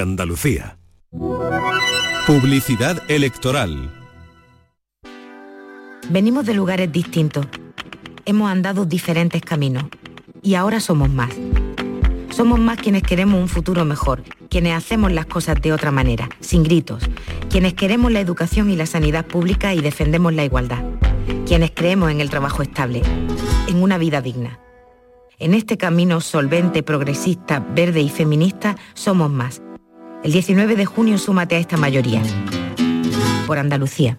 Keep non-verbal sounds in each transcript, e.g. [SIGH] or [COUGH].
Andalucía. Publicidad electoral. Venimos de lugares distintos. Hemos andado diferentes caminos. Y ahora somos más. Somos más quienes queremos un futuro mejor, quienes hacemos las cosas de otra manera, sin gritos, quienes queremos la educación y la sanidad pública y defendemos la igualdad, quienes creemos en el trabajo estable, en una vida digna. En este camino solvente, progresista, verde y feminista somos más. El 19 de junio súmate a esta mayoría. Por Andalucía.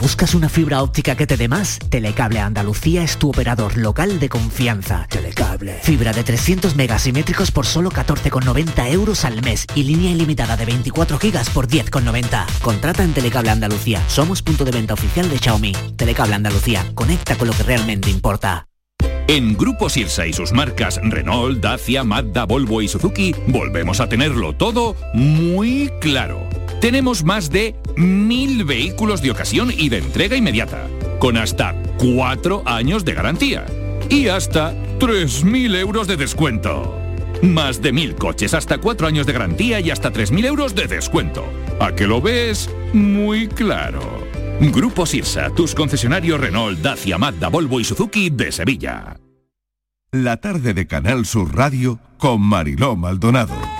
¿Buscas una fibra óptica que te dé más? Telecable Andalucía es tu operador local de confianza. Telecable. Fibra de 300 megasimétricos por solo 14,90 euros al mes y línea ilimitada de 24 gigas por 10,90. Contrata en Telecable Andalucía. Somos punto de venta oficial de Xiaomi. Telecable Andalucía. Conecta con lo que realmente importa. En Grupo Sirsa y sus marcas Renault, Dacia, Mazda, Volvo y Suzuki volvemos a tenerlo todo muy claro. Tenemos más de mil vehículos de ocasión y de entrega inmediata, con hasta cuatro años de garantía y hasta 3.000 euros de descuento. Más de mil coches, hasta cuatro años de garantía y hasta 3.000 euros de descuento. ¿A que lo ves? Muy claro. Grupo Sirsa, tus concesionarios Renault, Dacia, Mazda, Volvo y Suzuki de Sevilla. La tarde de Canal Sur Radio con Mariló Maldonado.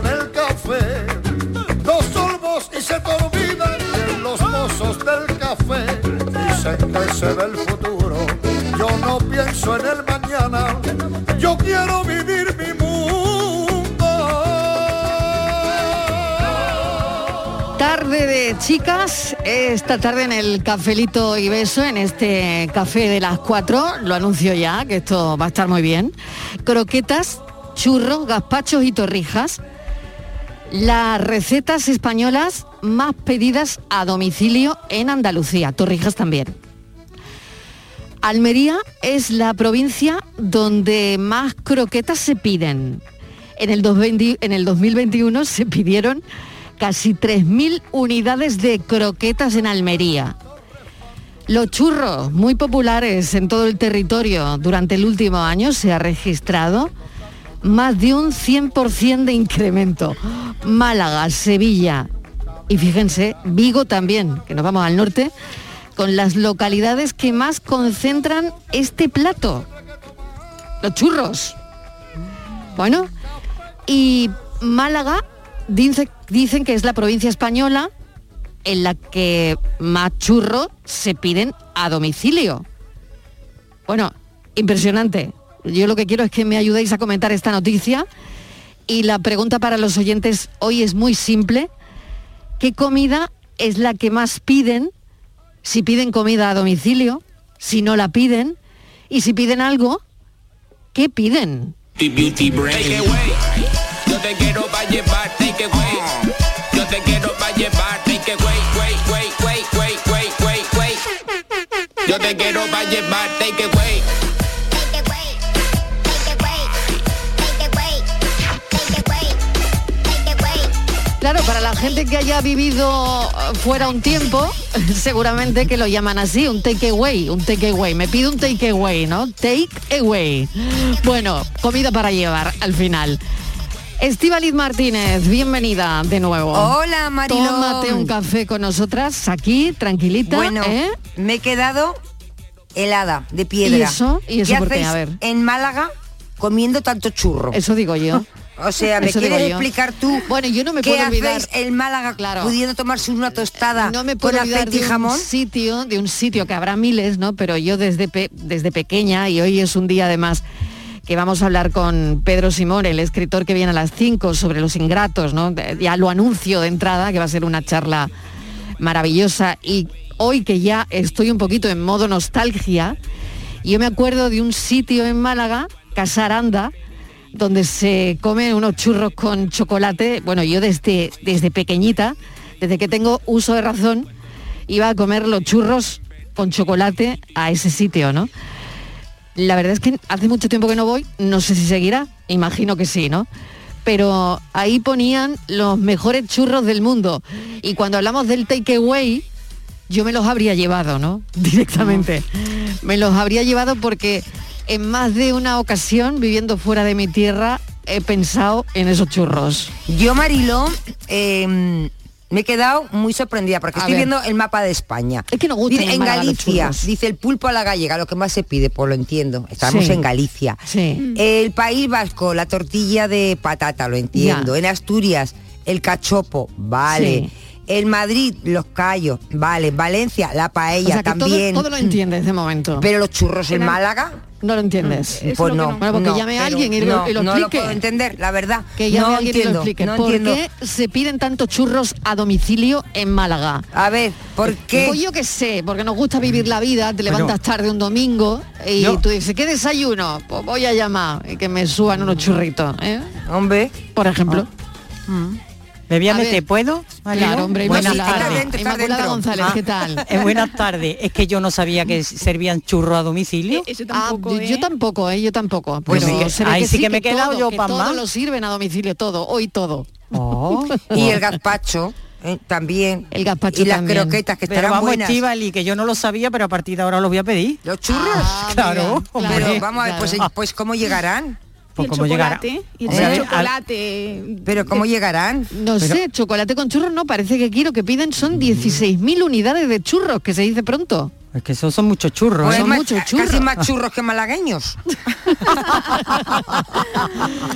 Futuro. Yo no pienso en el mañana. Yo quiero vivir mi Tarde de chicas, esta tarde en el cafelito y beso, en este café de las cuatro, lo anuncio ya, que esto va a estar muy bien. Croquetas, churros, gazpachos y torrijas. Las recetas españolas más pedidas a domicilio en Andalucía, torrijas también. Almería es la provincia donde más croquetas se piden. En el, 2020 en el 2021 se pidieron casi 3.000 unidades de croquetas en Almería. Los churros, muy populares en todo el territorio durante el último año, se ha registrado más de un 100% de incremento. Málaga, Sevilla y fíjense, Vigo también, que nos vamos al norte, con las localidades que más concentran este plato. Los churros. Bueno, y Málaga dice, dicen que es la provincia española en la que más churros se piden a domicilio. Bueno, impresionante. Yo lo que quiero es que me ayudéis a comentar esta noticia y la pregunta para los oyentes hoy es muy simple. ¿qué comida es la que más piden? Si piden comida a domicilio, si no la piden, y si piden algo, ¿qué piden? Gente que haya vivido fuera un tiempo, [LAUGHS] seguramente que lo llaman así, un takeaway, un takeaway. Me pido un takeaway, ¿no? Take away. Bueno, comida para llevar al final. Estivaliz Martínez, bienvenida de nuevo. Hola, Mariló. Tómate un café con nosotras aquí, tranquilita. Bueno, ¿eh? me he quedado helada, de piedra. ¿Y eso? ¿Y eso ¿Qué por qué? A ver. en Málaga comiendo tanto churro? Eso digo yo. O sea, ¿me Eso quieres explicar tú Bueno, yo no me qué puedo olvidar. hacéis en Málaga pudiendo tomarse una tostada no me con puedo olvidar aceite y de jamón? un sitio, de un sitio que habrá miles, ¿no? Pero yo desde, pe- desde pequeña, y hoy es un día además que vamos a hablar con Pedro Simón, el escritor que viene a las 5 sobre los ingratos, ¿no? Ya lo anuncio de entrada, que va a ser una charla maravillosa. Y hoy que ya estoy un poquito en modo nostalgia, yo me acuerdo de un sitio en Málaga, Casaranda, donde se comen unos churros con chocolate. Bueno, yo desde, desde pequeñita, desde que tengo uso de razón, iba a comer los churros con chocolate a ese sitio, ¿no? La verdad es que hace mucho tiempo que no voy, no sé si seguirá, imagino que sí, ¿no? Pero ahí ponían los mejores churros del mundo. Y cuando hablamos del takeaway, yo me los habría llevado, ¿no? [LAUGHS] Directamente. Me los habría llevado porque en más de una ocasión, viviendo fuera de mi tierra, he pensado en esos churros. Yo, Mariló, eh, me he quedado muy sorprendida porque A estoy ver. viendo el mapa de España. Es que nos gustan Dice, en Galicia, dice el pulpo a la gallega, lo que más se pide, pues lo entiendo. Estamos Sí. en Galicia. Sí. El País Vasco, la tortilla de patata, lo entiendo. Ya. En Asturias, el cachopo, vale. Sí. En Madrid, los callos, vale. Valencia, la O paella sea, que todo- también. Todo, lo entiendes de momento. Pero los churros en Málaga, no lo entiendes. pues no. Bueno, porque no, llame a alguien y, lo- no, y lo no lo explique. puedo entender, la verdad. que llame no a alguien y lo explique. no ¿Por entiendo. qué se piden tantos churros a domicilio en Málaga? A ver, ¿por qué? Pues yo qué sé, porque nos gusta vivir la vida, te levantas tarde un domingo y tú dices, ¿qué desayuno? Pues voy a llamar y que me suban unos churritos, ¿eh? Hombre. Por ejemplo. ¿Me voy a, A meter? ver. ¿Puedo? Mariló? Claro, hombre, Buenas tardes. Inmaculada. González, ¿qué tal? eh, buenas tardes. Es que yo no sabía que servían churros a domicilio. Ah, yo, yo tampoco, ¿eh? Yo tampoco. Pues pero sí que- ahí sí que me he todo, quedado yo que pa' todo más. lo sirven a domicilio, todo, hoy todo. Oh. [LAUGHS] Y el gazpacho eh, también. El gazpacho Y las también. croquetas que Pero estarán vamos, buenas. Estivali, que yo no lo sabía, pero a partir de ahora los voy a pedir. ¿Los churros? [LAUGHS] claro, hombre. Pero vamos a ver, pues, Claro. pues ¿cómo llegarán? Pues cómo llegará. chocolate, y el Hombre, chocolate. Pero ¿cómo llegarán? No sé, chocolate con churros no, parece que quiero que piden son 16.000 unidades de churros, que se dice pronto. Es que esos son muchos churros. Pues ¿eh? es más- Casi más churros que malagueños. [LAUGHS]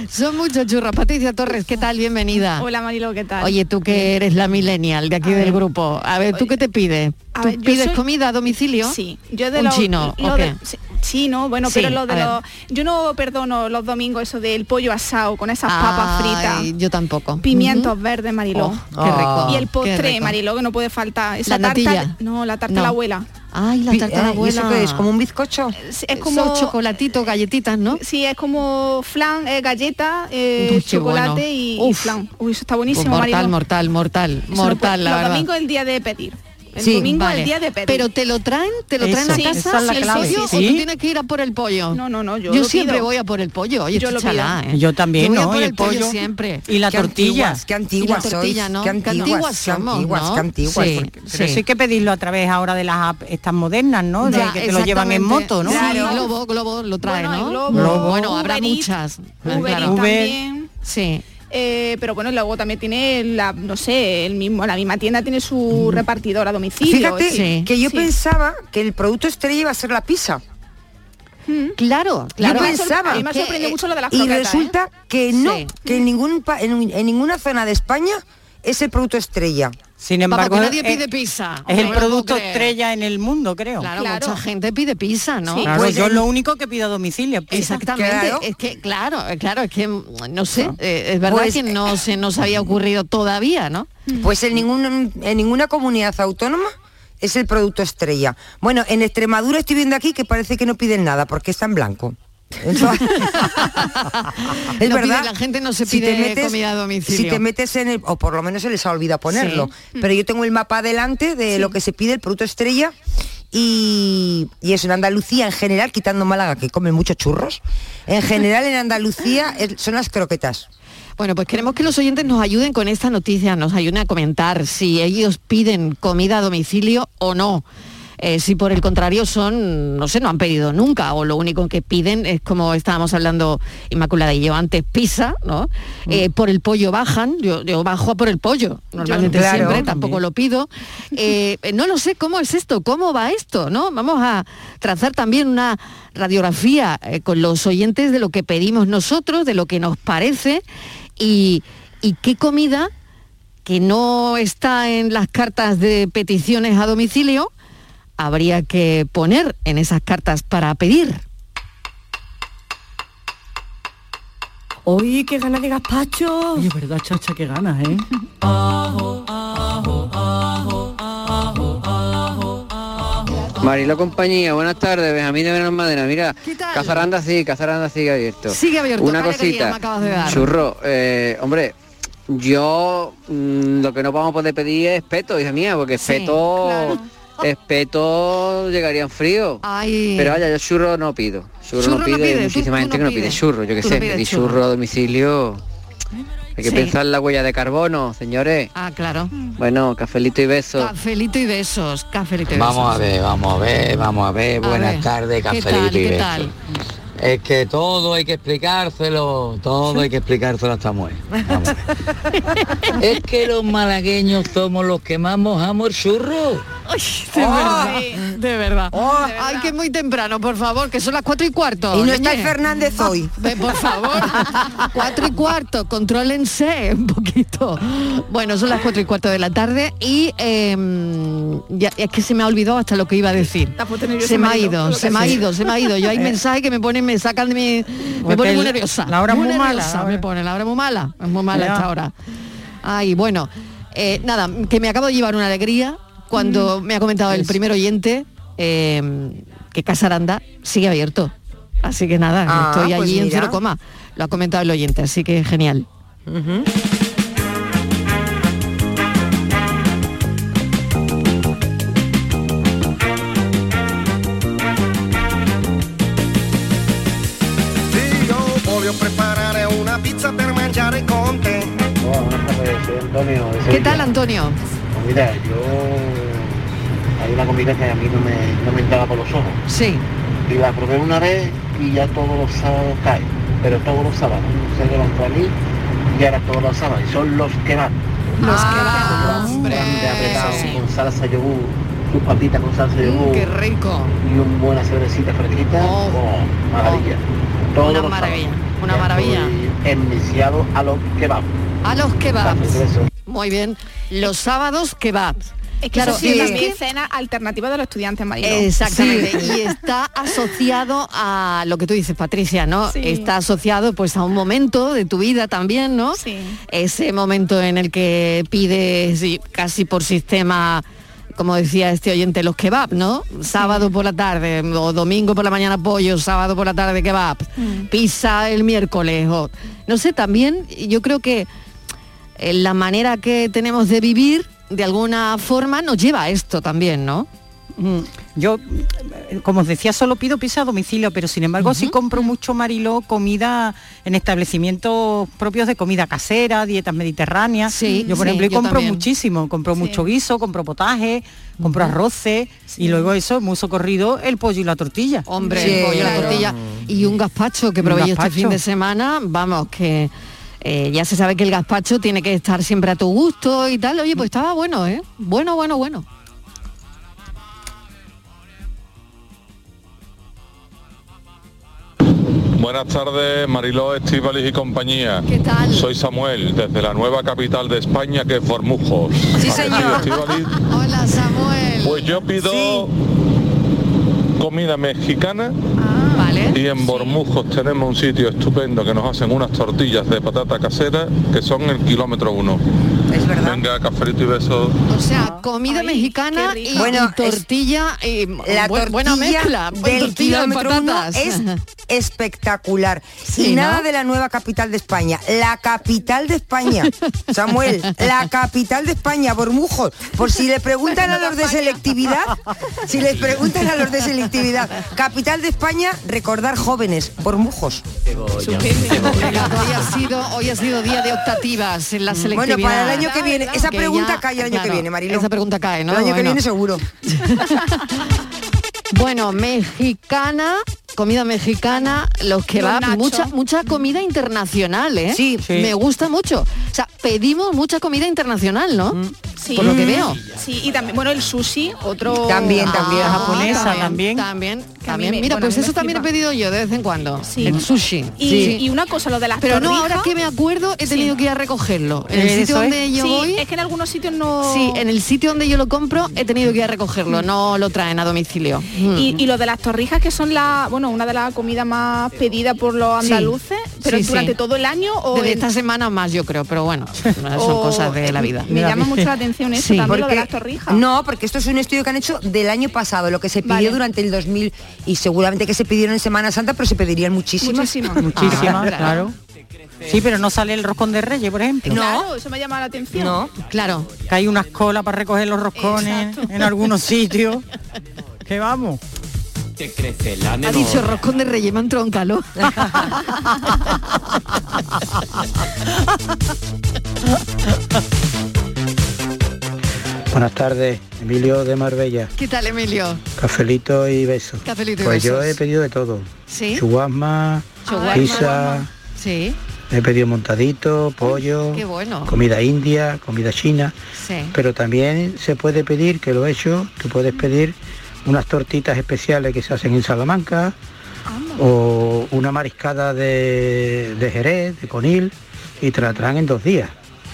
Son muchos churros. Patricia Torres, ¿qué tal? Bienvenida. Hola Marilo, ¿qué tal? Oye, tú que eres la millennial de aquí del grupo. A ver, ¿tú qué te pides? A ¿Tú ver, pides soy- comida a domicilio? Sí, yo de ¿Un los- chino lo o de- qué? sí, chino, bueno, Sí, pero lo de los yo no perdono los domingos eso del pollo asado con esas papas fritas. Yo tampoco. Pimientos verdes, Mariló. Oh, qué rico, Y el postre. Mariló, que no puede faltar. Esa ¿La tarta, natilla? no, la tarta No. de la abuela. Ay, la tarta de la eh, ¿y eso abuela. qué es? ¿Como un bizcocho? Es, es como chocolatitos, galletitas, ¿no? Sí, es como flan, eh, galleta, eh, Uy, chocolate bueno. y, y flan. Uy, eso está Pues buenísimo, mortal, Mariló. mortal, mortal, Eso mortal, la verdad. domingos es el día de pedir. El Sí, domingo es vale. el día de pedir. Pero te lo traen, te lo traen Eso, a casa, esa es la el clave. pollo, Sí, o tú tienes que ir a por el pollo. No, no, no, yo Yo lo siempre pido. voy a por el pollo. Oye, Yo pido. ¿eh? Yo también, voy a ¿no? por Y el el pollo pollo. siempre. Y la tortilla. antiguas, qué antiguas tortilla, ¿no? Qué Qué antiguas, somos, qué antiguas. Sí. porque- Pero eso hay que pedirlo a través ahora de las apps estas modernas, ¿no? De Ya, que te lo llevan en moto, ¿no? Claro. Globo, Globo lo trae, ¿no? Bueno, habrá muchas. Uber. también. Sí. Eh, pero bueno, luego también tiene la, no sé, el mismo, la misma tienda tiene su repartidor a domicilio. Fíjate Sí. que yo Sí. pensaba que el producto estrella iba a ser la pizza. Claro, Yo claro. pensaba. A mí me ha que, sorprendido eh, mucho lo de las Y croquetas, ¿eh? resulta que no, Sí. que en, ningún en, en ninguna zona de España es el producto estrella. Sin embargo, que nadie es- pide pizza. Es el producto estrella en el mundo, creo. Claro, mucha gente pide pizza, ¿no? Claro, Pues yo el- lo único que pido a domicilio. pizza. Exactamente, es que claro, eh, claro, es que mm, no sé, eh, es verdad Pues, que no se nos había ocurrido todavía, ¿no? Pues en, ningún, en ninguna comunidad autónoma es el producto estrella. Bueno, en Extremadura estoy viendo aquí que parece que no piden nada porque está en blanco. [LAUGHS] Es No pide- verdad. la gente no se Si te pide metes- comida a domicilio. Si te metes en el, o por lo menos se les ha olvidado ponerlo, Sí. pero yo tengo el mapa adelante de lo que se pide, el producto estrella, y, y eso en Andalucía en general, quitando Málaga que comen muchos churros, en general en Andalucía son las croquetas. Bueno, pues queremos que los oyentes nos ayuden con esta noticia, nos ayuden a comentar si ellos piden comida a domicilio o no. Eh, si por el contrario son, no sé, no han pedido nunca o lo único que piden es como estábamos hablando Inmaculada y yo antes, pizza, ¿no? Eh, por el pollo bajan, yo, yo bajo a por el pollo, normalmente Claro. siempre, También. tampoco lo pido. Eh, no lo sé cómo es esto, cómo va esto, ¿no? Vamos a trazar también una radiografía con los oyentes de lo que pedimos nosotros, de lo que nos parece y, y qué comida que no está en las cartas de peticiones a domicilio habría que poner en esas cartas para pedir. Oye, qué ganas de gazpacho. Oye, verdad, chacha, qué ganas, ¿eh? Marilo compañía, buenas tardes, Benjamín de Benalmádena, mira, Cazaranda sí, Cazaranda sigue abierto. Sigue abierto, Una cosita, me acabas de dar. churro, eh, hombre, yo mm, lo que no vamos a poder pedir es peto, hija mía, porque Sí, peto, claro. Espeto llegarían frío. Ay. Pero vaya, yo churro no pido, churro, Churro no no pido, pides, hay tú- muchísima tú gente no que no pide churro, yo qué no sé, pides pedir churro. churro a domicilio. Hay que Sí. pensar la huella de carbono, señores. Ah, claro. Bueno, cafelito y besos. Cafelito y besos, cafelito y besos. Vamos a ver, vamos a ver, vamos a ver. A Buenas ver, tardes, ¿qué cafelito tal, y qué besos. tal? Es que todo hay que explicárselo, todo hay que explicárselo a esta mujer. Vamos a ver. [LAUGHS] es que los malagueños somos los que más mojamos el churro. [LAUGHS] De verdad, de verdad. Ay, que es muy temprano, por favor, que son las cuatro y cuarto. Y no está. Fernández hoy. Por favor, [LAUGHS] cuatro y cuarto, contrólense un poquito. Bueno, son las cuatro y cuarto de la tarde y em, ya, es que se me ha olvidado hasta lo que iba a decir. Se me ha ido, se me ha ido, se me ha ido. Yo hay [LAUGHS] Eh. mensajes que me ponen, me sacan de mi... Me ponen que muy nerviosa. la hora es muy mala, nerviosa me pone, la hora muy mala. Es muy mala Ya. esta hora. Ay, bueno, eh, nada, que me acabo de llevar una alegría cuando me ha comentado el primer oyente eh, que Casa Aranda sigue abierto. Así que nada, Ah, estoy pues allí en cero coma. Lo ha comentado el oyente, así que genial. Io voglio preparare una pizza per mangiare con te. buenas tardes, soy Antonio. de ¿Qué tal, Antonio? Mira, yo hay una comida que a mí no me, no me entraba por los ojos. Sí. Y la probé una vez y ya todos los sábados cae. Pero todos los sábados. Se levantó a mí y ahora todos los sábados. Y son los kebab. Los kebab, hombre. apretados sí. con salsa yogur, sus papitas con salsa yogur. Mm, qué rico. Y una buena cervecita fresquita. Oh, maravilla. Todos Una los maravilla, sábados. una Ya maravilla. Enviciado a los kebab. A los. Gracias, besos. Muy bien. Los sábados kebabs. Es que Claro, eso sí, es que- escena alternativa de los estudiantes Marilo. Exactamente. Y está asociado a lo que tú dices, Patricia, ¿no? Sí. Está asociado pues a un momento de tu vida también, ¿no? Sí. Ese momento en el que pides casi por sistema como decía este oyente, los kebab, ¿no? Sábado por la tarde, o domingo por la mañana pollo, sábado por la tarde kebab, Mm. pizza el miércoles, o no sé, también yo creo que la manera que tenemos de vivir de alguna forma nos lleva a esto también, ¿no? Mm, Yo, como os decía, solo pido pizza a domicilio, pero sin embargo sí compro mucho Mariló comida en establecimientos propios de comida casera, dietas mediterráneas. Sí, yo por sí, ejemplo y yo compro también. muchísimo, compro mucho guiso, compro potaje, compro arroces y luego eso, muy socorrido, el pollo y la tortilla. Hombre, el pollo, la tortilla y un gazpacho que probé este fin de semana, vamos, que eh, ya se sabe que el gazpacho tiene que estar siempre a tu gusto y tal. Oye, pues estaba bueno, ¿eh? Bueno, bueno, bueno. Buenas tardes, Mariló, Estíbalis y compañía. ¿Qué tal? Soy Samuel, desde la nueva capital de España, que es Bormujos. Sí, señor. Hola, Samuel. Pues yo pido comida mexicana Vale. y en Bormujos tenemos un sitio estupendo que nos hacen unas tortillas de patata casera que son el kilómetro uno. Es verdad. Venga, cafelito y besos. O sea, comida mexicana y, Bueno, y tortilla y La bu- tortilla buena mezcla. del tortilla de kilómetro uno patatas. es [LAUGHS] espectacular. Sí, y nada ¿no? de la nueva capital de España. La capital de España, [LAUGHS] Samuel, la capital de España, Bormujos. Por si le preguntan a los de selectividad, si les preguntan a los de selectividad, capital de España, recordar jóvenes, Bormujos. Hoy ha sido hoy ha sido día de optativas en la selectividad. Bueno, para el año que viene, esa pregunta cae el año que viene, Marilo. Esa pregunta cae, ¿no? El año que viene seguro. [LAUGHS] Bueno, mexicana, comida mexicana, los que va mucha mucha comida internacional, ¿eh? Sí. Sí. Me gusta mucho. O sea, pedimos mucha comida internacional, ¿no? Sí. Por lo que veo. Sí, y también, bueno, el sushi, otro... También, también. Ah, japonesa también. También, también. me- Mira, bueno, pues eso también he pedido yo de vez en cuando. Sí. El sushi. Y, Sí. y una cosa, lo de las Pero no, ahora que me acuerdo, he tenido que ir a recogerlo. En el Eso sitio es. donde yo sí, voy, es que en algunos sitios no... sí, en el sitio donde yo lo compro, he tenido que ir a recogerlo. No lo traen a domicilio. Y, y lo de las torrijas, que son la, bueno, una de las comidas más pedidas por los Sí. andaluces, pero Sí, durante sí. todo el año o Desde en- esta semana más, yo creo, pero bueno, [LAUGHS] son o- cosas de la vida. Me llama mucho la atención eso también, lo de las torrijas. No, porque esto es un estudio que han hecho del año pasado, lo que se pidió Vale. durante el 2000 y seguramente que se pidieron en Semana Santa, pero se pedirían muchísimas. Muchísimas. Muchísimas, Ah, claro. Sí, pero no sale el roscón de reyes, por ejemplo. Claro, eso me llama la atención. No. Claro. Que hay unas colas para recoger los roscones en algunos sitios. Que vamos. Te crece la Ha dicho roscón de reyes, me calor. [LAUGHS] [LAUGHS] Buenas tardes, Emilio de Marbella. ¿Qué tal, Emilio? Cafelito y besos. Cafelito y pues yo besos. he pedido de todo. ¿Sí? Chuguasma, pizza, Sí, he pedido montadito, pollo, qué bueno. comida india, comida china. Sí. Pero también se puede pedir, que lo he hecho, tú puedes pedir unas tortitas especiales que se hacen en Salamanca o una mariscada de, de Jerez, de Conil y te la traen en dos días.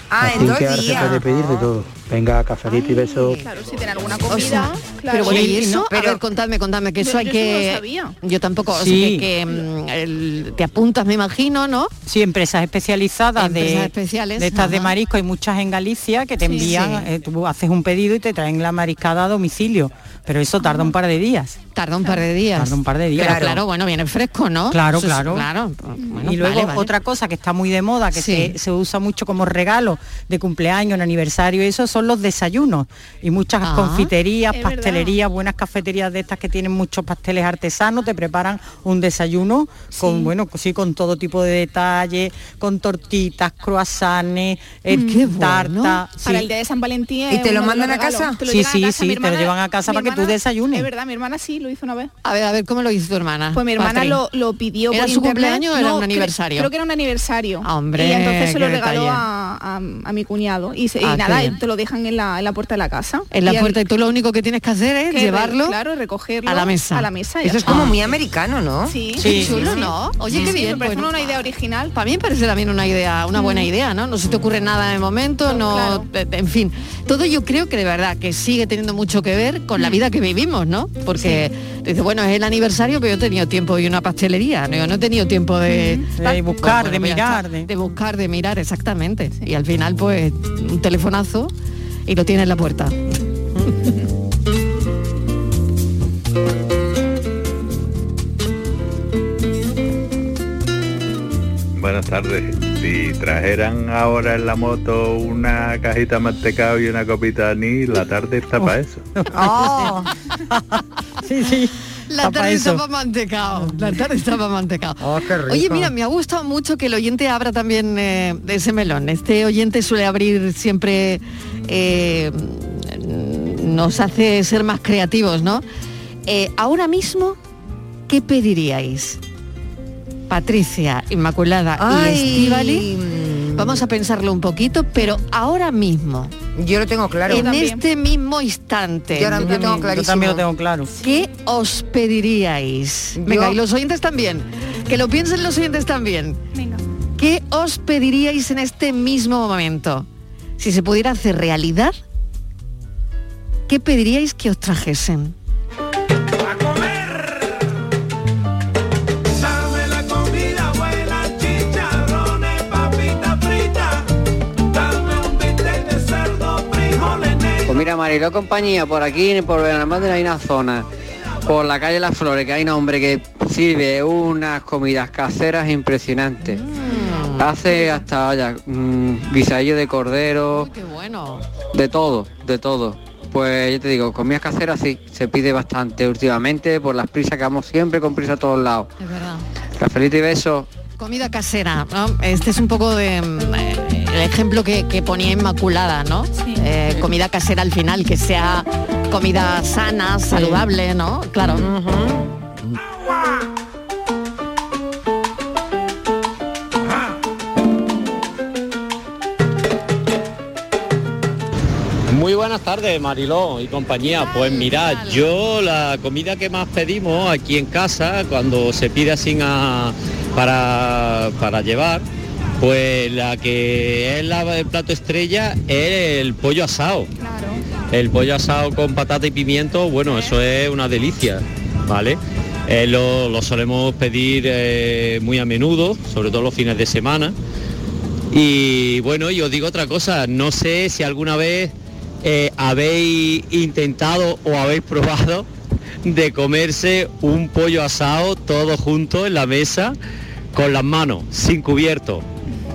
Ah, Así en dos que ahora se días. puede pedir de todo. Venga, cafelito y besos. Claro, si tiene alguna O comida, sea, claro. pero bueno, y Sí, eso, no, a pero- ver, contadme, contadme, que eso hay yo eso no que... sabía. Yo tampoco, o sea, Sí. que, que, mm, el- te apuntas, me imagino, ¿no? Sí, empresas especializadas Empresas de, especiales, de estas de marisco, hay muchas en Galicia que te Sí. envían, Sí. eh, tú haces un pedido y te traen la mariscada a domicilio, pero eso tarda un par de días. Tarda un par de días. Tarda un par de días. Pero claro, bueno, viene fresco, ¿no? Claro, Eso es- claro. claro. Bueno, y luego vale, vale. otra cosa que está muy de moda, que Sí. se, se usa mucho como regalo de cumpleaños, en aniversario, y eso son los desayunos. Y muchas Ah, confiterías, verdad. pastelerías, buenas cafeterías de estas que tienen muchos pasteles artesanos, te preparan un desayuno con, bueno, sí, con todo tipo de detalles, con tortitas, croissants, eh, Mm, bueno. Para el día de San Valentín. ¿Y te lo mandan a casa? Sí, sí, sí, te lo llevan a casa para que tú desayunes. Es verdad, mi hermana sí lo hizo una vez. A ver, a ver, ¿cómo lo hizo tu hermana? Pues mi hermana lo, lo pidió ¿Era por su internet. cumpleaños o era No, un aniversario? Creo que era un aniversario. Ah, hombre, y entonces se lo regaló a, a- a mi cuñado. Y, se- y Ah, nada, te lo dejan en la, en la puerta de la casa. En la Y puerta y tú lo único que tienes que hacer es que re- llevarlo Claro, recogerlo a la mesa. A la mesa. y Eso es como muy americano, ¿no? Sí, Qué chulo, ¿no? Oye, Sí, qué sí, bien. me parece bueno. una idea original. Para mí me parece también una idea, una buena idea, ¿no? No se te ocurre nada en el momento, no, eh, en fin, todo yo creo que de verdad que sigue teniendo mucho que ver con la vida que vivimos, ¿no? Porque dice, bueno, es el aniversario, pero yo he tenido tiempo y una pastelería, ¿no? yo no he tenido tiempo de, De buscar, de pues mirar, está, de- de buscar, de mirar, exactamente. Y al final, pues, un telefonazo y lo tiene en la puerta. [LAUGHS] Buenas tardes. Si trajeran ahora en la moto una cajita de mantecado y una copita de anís, la tarde está para eso. Oh. [LAUGHS] sí, sí. La tarde está para mantecao. La tarde está para mantecao. Oh, qué rico. Oye, mira, me ha gustado mucho que el oyente abra también eh, de ese melón. Este oyente suele abrir siempre, eh, nos hace ser más creativos, ¿no? Eh, ahora mismo, ¿qué pediríais? Patricia, Inmaculada Ay. y Estivali. Vamos a pensarlo un poquito, pero ahora mismo. Yo lo tengo claro. En este mismo instante. Yo ahora- yo tengo Yo también lo tengo claro. ¿Qué os pediríais? Venga, Yo- y los oyentes también. que lo piensen los oyentes también. Venga. ¿Qué os pediríais en este mismo momento? Si se pudiera hacer realidad, ¿qué pediríais que os trajesen? Mariló compañía, por aquí, por Benalmádena hay una zona, por la calle Las Flores, que hay un hombre que sirve unas comidas caseras impresionantes. Hace hasta, vaya, mm, guisadillo de cordero, Qué bueno. de todo, de todo. Pues yo te digo, comidas caseras sí, se pide bastante últimamente por las prisas que vamos siempre con prisa a todos lados. Es verdad. Cafelito y besos. Comida casera, ¿no? Este es un poco de mm, eh, el ejemplo que, que ponía Inmaculada, ¿no? Eh, comida casera al final, que sea comida sana, saludable, ¿no? Claro. Muy buenas tardes, Mariló y compañía. Pues mirad, yo la comida que más pedimos aquí en casa, cuando se pide así a- para, para llevar, pues la que es la, el plato estrella es el pollo asado. El pollo asado con patata y pimiento, bueno, eso es una delicia, ¿vale? Eh, lo, lo solemos pedir eh, muy a menudo, sobre todo los fines de semana. Y bueno, y os digo otra cosa, no sé si alguna vez eh, habéis intentado o habéis probado de comerse un pollo asado todo junto en la mesa con las manos, sin cubierto.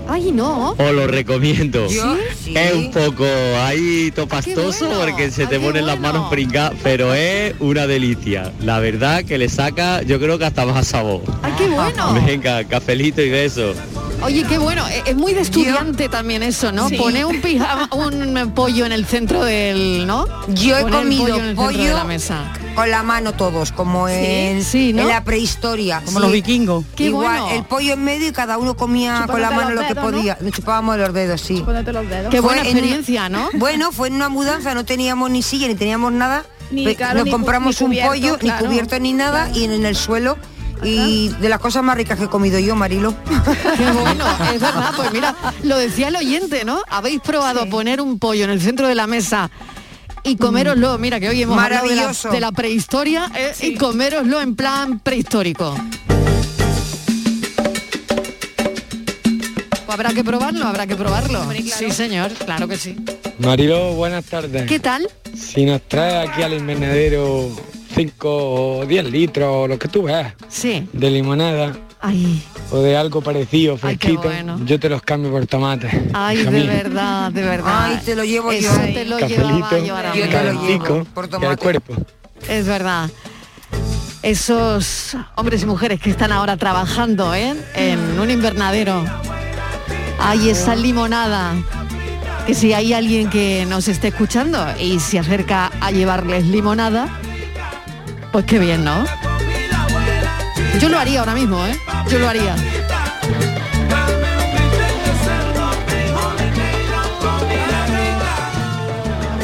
Ay, no. Os lo recomiendo. ¿Yo? Sí. Es un poco ahí topastoso porque se te ponen las manos pringadas, pero es una delicia. La verdad que le saca, yo creo que hasta más sabor. ¡Ay, qué bueno! Venga, cafelito y besos. Oye, qué bueno. Eh, Es muy de estudiante también eso, ¿no? Sí. Poner un pijama, un pollo en el centro del, ¿no? Yo he Poner comido pollo en el centro pollo de la mesa. Con la mano todos, como Sí, en, sí, ¿no? en la prehistoria. Como los vikingos. Qué Igual, bueno. el pollo en medio y cada uno comía con la mano lo que dedos, ¿no? podía. Nos chupábamos los dedos, sí. Los dedos. Qué Fue buena en- experiencia, ¿no? [LAUGHS] Bueno, fue en una mudanza, no teníamos ni silla, ni teníamos nada. Ni, claro, Nos compramos ni un cubierto, pollo, claro. ni cubierto ni nada, y en, en el suelo. Y de las cosas más ricas que he comido yo, Marilo. [LAUGHS] Qué bueno, es verdad. Pues mira, lo decía el oyente, ¿no? Habéis probado poner un pollo en el centro de la mesa y coméroslo. Mira que hoy hemos hablado de la, Maravilloso. de la prehistoria eh, y coméroslo en plan prehistórico. Pues habrá que probarlo, habrá que probarlo. Sí, señor, claro que sí. Marilo, buenas tardes. ¿Qué tal? Si nos trae aquí al invernadero 5 o 10 litros, o lo que tú veas, Sí. de limonada Ay, o de algo parecido, Ay, fresquito, bueno. yo te los cambio por tomate. ay, de verdad, de verdad. Ay, te lo llevo Eso yo. te lo Cafelito, llevaba yo te lo llevo por que al tomate. cuerpo. Es verdad. Esos hombres y mujeres que están ahora trabajando ¿eh? en un invernadero. Hay esa limonada. Que si hay alguien que nos esté escuchando y se acerca a llevarles limonada, pues qué bien, ¿no? Yo lo haría ahora mismo, ¿eh? Yo lo haría.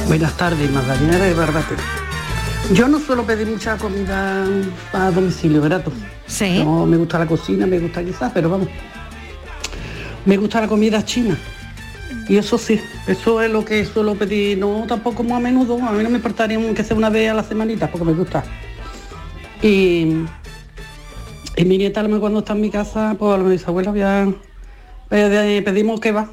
Buenas tardes, Magdalena de Barbate. Yo no suelo pedir mucha comida a domicilio, tú? Sí. No me gusta la cocina, me gusta quizás, pero vamos. Me gusta la comida china. Y eso sí, eso es lo que suelo pedir, no tampoco muy a menudo, a mí no me importaría que sea una vez a la semanita, porque me gusta. Y, y mi nieta a lo mejor cuando está en mi casa, pues a lo mejor dice, abuela, voy a- pedi- pedimos que va.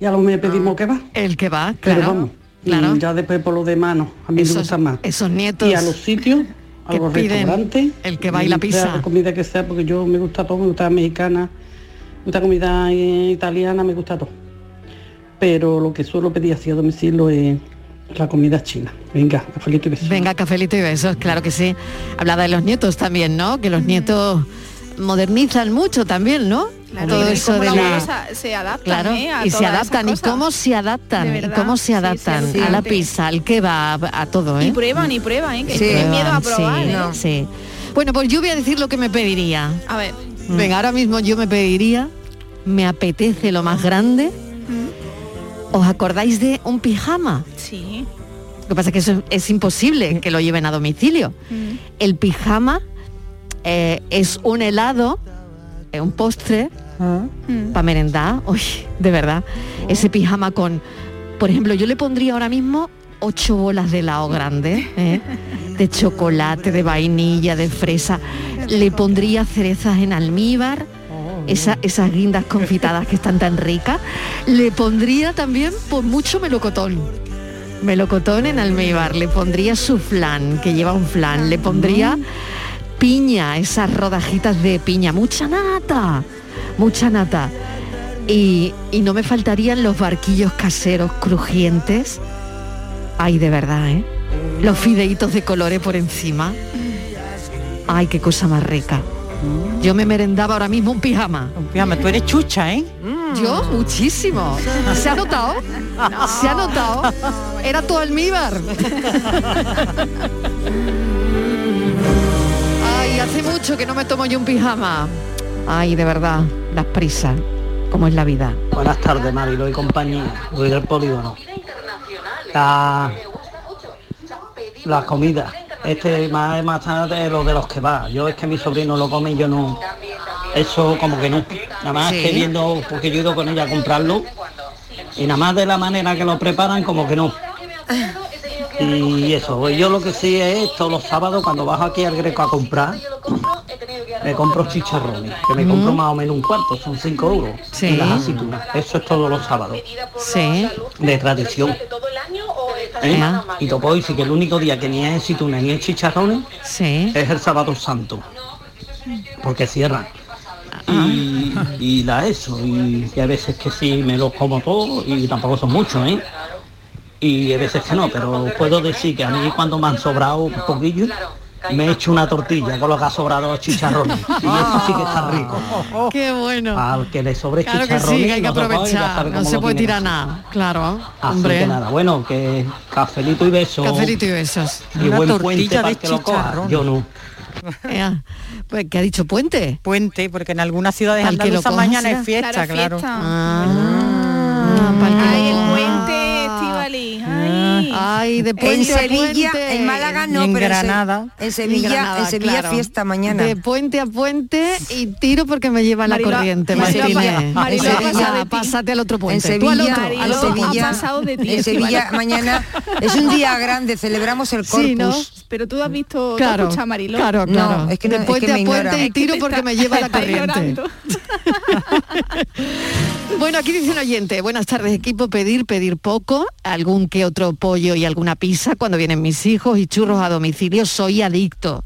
Y a lo mejor pedimos que va. El que va, Pero claro. vamos, claro. ya después por lo demás no, a mí Esos- me gusta más. Esos nietos Y a los sitios, a los restaurantes. el que va y la pizza. la comida que sea, porque yo me gusta todo, me gusta mexicana, me gusta comida italiana, me gusta todo. Pero lo que suelo pedir así a domicilio es la comida china. Venga, cafelito y besos. Venga, cafelito y besos, claro que sí. Hablaba de los nietos también, ¿no? Que los nietos modernizan mucho también, ¿no? Claro, Todo y eso de la... se adaptan, Claro, ¿eh? a y se adaptan, y cómo se adaptan, y cómo se adaptan sí, a la pizza, al kebab, a todo, ¿eh? Y prueban y prueban, ¿eh? Que Sí. tienen miedo a probar, sí, ¿eh? sí. Bueno, pues yo voy a decir lo que me pediría. A ver. Venga, ahora mismo yo me pediría, me apetece lo más grande. ¿Os acordáis de un pijama? Sí. Lo que pasa es que eso es imposible que lo lleven a domicilio. El pijama eh, es un helado eh, un postre Ah. para merendar. [LAUGHS] Uy, de verdad. Ese pijama con, por ejemplo, yo le pondría ahora mismo ocho bolas de helado grande, [LAUGHS] ¿eh? de chocolate, de vainilla, de fresa. Le pondría cerezas en almíbar. Esa- esas guindas confitadas que están tan ricas. Le pondría también por mucho melocotón. Melocotón en almíbar. Le pondría su flan, que lleva un flan. Le pondría piña, esas rodajitas de piña. Mucha nata, mucha nata. Y, y no me faltarían los barquillos caseros crujientes. Ay, de verdad, ¿eh? Los fideitos de colores por encima. Ay, qué cosa más rica. Yo me merendaba ahora mismo un pijama. Un pijama, tú eres chucha, ¿eh? Yo muchísimo. ¿Se ha notado? ¿Se ha notado? Era todo almíbar. Ay, hace mucho que no me tomo yo un pijama. Ay, de verdad, las prisas, como es la vida. Buenas tardes, Marilo y compañía. Soy del polígono. La, la comida. Este más, más tarde lo de los que va. Yo es que mi sobrino lo come y yo no. Eso como que no. Nada más Sí. que viendo, porque yo he ido con ella a comprarlo. Y nada más de la manera que lo preparan, como que no. [LAUGHS] Y eso, pues yo lo que sí es todos los sábados cuando bajo aquí al Greco a comprar, me compro chicharrones, que me compro más o menos un cuarto, son 5 euros. Sí. Y las aceitunas. Eso es todos los sábados. Sí. De tradición. ¿Eh? Y te puedo decir que el único día que ni es aceitunas ni es chicharrones Sí. es el sábado santo. Porque cierran. Y, y da eso. Y, y a veces que sí me los como todo y tampoco son muchos, ¿eh? Y a veces que no, pero puedo decir que a mí cuando me han sobrado un poquillo, me he hecho una tortilla con lo que ha sobrado los chicharrones. [LAUGHS] Y eso sí que está rico. [LAUGHS] Qué bueno. Al que le sobre Claro que chicharrones, sí, que hay que no se puede, ya aprovechar. No se puede que tirar nada. Claro, Así hombre. que nada, bueno, que cafelito y beso. Cafelito y besos. Y buen puente para que lo coja. Yo no. [LAUGHS] Ea, Pues, ¿qué ha dicho? ¿Puente? Puente, porque en algunas ciudades que andaluzas mañana es fiesta, Claro, claro. fiesta. Ah, Ay. De En a Sevilla, puente. en Málaga no, pero en Se- en Sevilla, Granada, en Sevilla claro. fiesta mañana. De puente a puente y tiro porque me lleva la corriente, Martínez. En de pásate al otro En puente. Al otro, en al otro Sevilla, en Sevilla mañana es un día [LAUGHS] grande, celebramos el corpus. Sí, ¿no? Pero tú has visto, Claro, tú has escuchado a Mariló. claro, claro. No, es que de no- es puente que a puente y Es que tiro porque está- me lleva la corriente. [LAUGHS] Bueno, aquí dice un oyente, buenas tardes equipo, pedir, pedir poco, algún que otro pollo y alguna pizza cuando vienen mis hijos y churros a domicilio, soy adicto,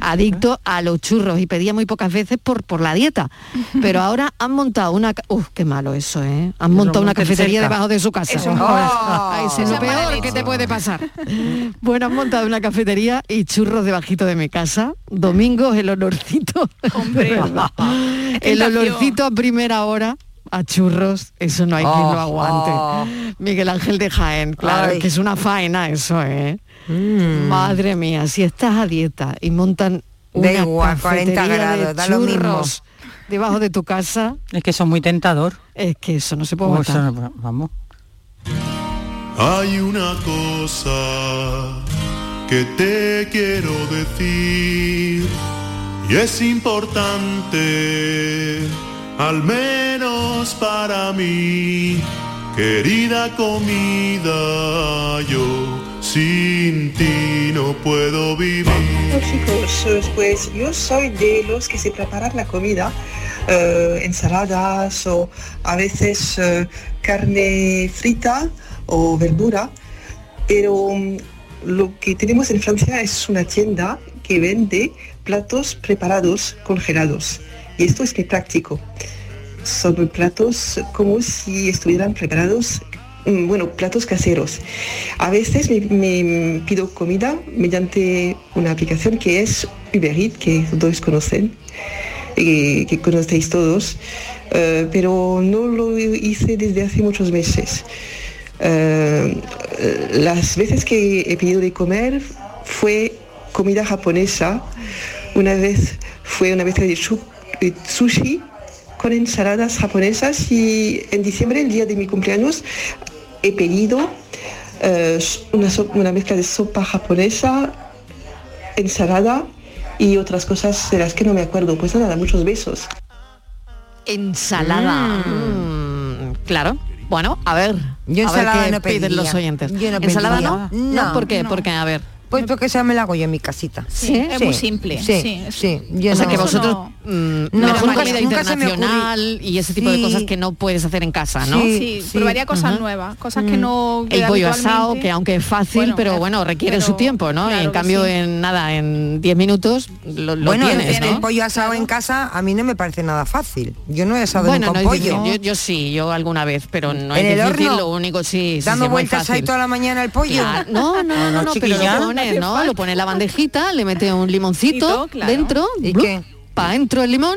adicto a los churros y pedía muy pocas veces por, por la dieta, [LAUGHS] pero ahora han montado una, uf, qué malo eso, ¿eh? Han montado una cafetería debajo de su casa. Eso es Oh, eso lo peor que te puede pasar. [LAUGHS] Bueno, han montado una cafetería y churros debajito de mi casa, domingos el olorcito, verdad. [LAUGHS] el olorcito a primera hora a churros, eso no hay quien Oh, lo aguante. oh. Miguel Ángel de Jaén, claro, Ay. que es una faena eso, ¿eh? Mm. Madre mía, si estás a dieta y montan una igual, 40 cafetería grados, de da lo mismo. debajo de tu casa, Es que eso es muy tentador. es que eso no se puede Oh, aguantar. eso no- vamos. Hay una cosa que te quiero decir y es importante, al menos para mí, querida comida, yo sin ti no puedo vivir. Hola chicos, eh, pues yo soy de los que se preparan la comida, eh, ensaladas o a veces eh, carne frita o verdura, pero mm, lo que tenemos en Francia es una tienda que vende platos preparados congelados esto es muy práctico. Son platos como si estuvieran preparados mm, bueno, platos caseros. A veces me, pido comida mediante una aplicación que es Uber Eats, que todos conocen, y que conocéis todos, eh, pero no lo hice desde hace muchos meses. Eh, las veces que he pedido de comer fue comida japonesa, una vez fue una vez de de sushi con ensaladas japonesas y en diciembre, el día de mi cumpleaños, he pedido eh, una, so- una mezcla de sopa japonesa, ensalada y otras cosas de las que no me acuerdo. Pues nada, muchos besos. Ensalada. Mm, claro. Bueno, a ver. Yo a ver ensalada qué no piden los oyentes. Yo no ¿Ensalada no? No. ¿Por qué? No. Porque, a ver. Pues porque esa me la hago yo en mi casita. Sí, es muy simple, Sí, sí, yo o sea no- que vosotros no- mm, No, nunca- internacional y ese tipo de cosas que no puedes hacer en casa, ¿no? Sí, probaría cosas nuevas, cosas que no... que El pollo asado, que aunque es fácil, Bueno, pero bueno, requiere pero- su tiempo, ¿no? y claro en cambio, sí. en nada, en 10 minutos lo, lo bueno, tienes, el ¿no? pollo asado en casa a mí no me parece nada fácil. Yo no he asado Bueno, nunca no un pollo. Yo, yo sí, yo alguna vez, pero no ¿En es el difícil, horno? lo único sí, Dando vueltas ahí toda la mañana el pollo. No, no, no, no, no, [LAUGHS] pero pones, ¿no? Lo pone en la bandejita, le mete un [LAUGHS] limoncito claro. dentro, ¿Y blup, qué? pa' dentro el limón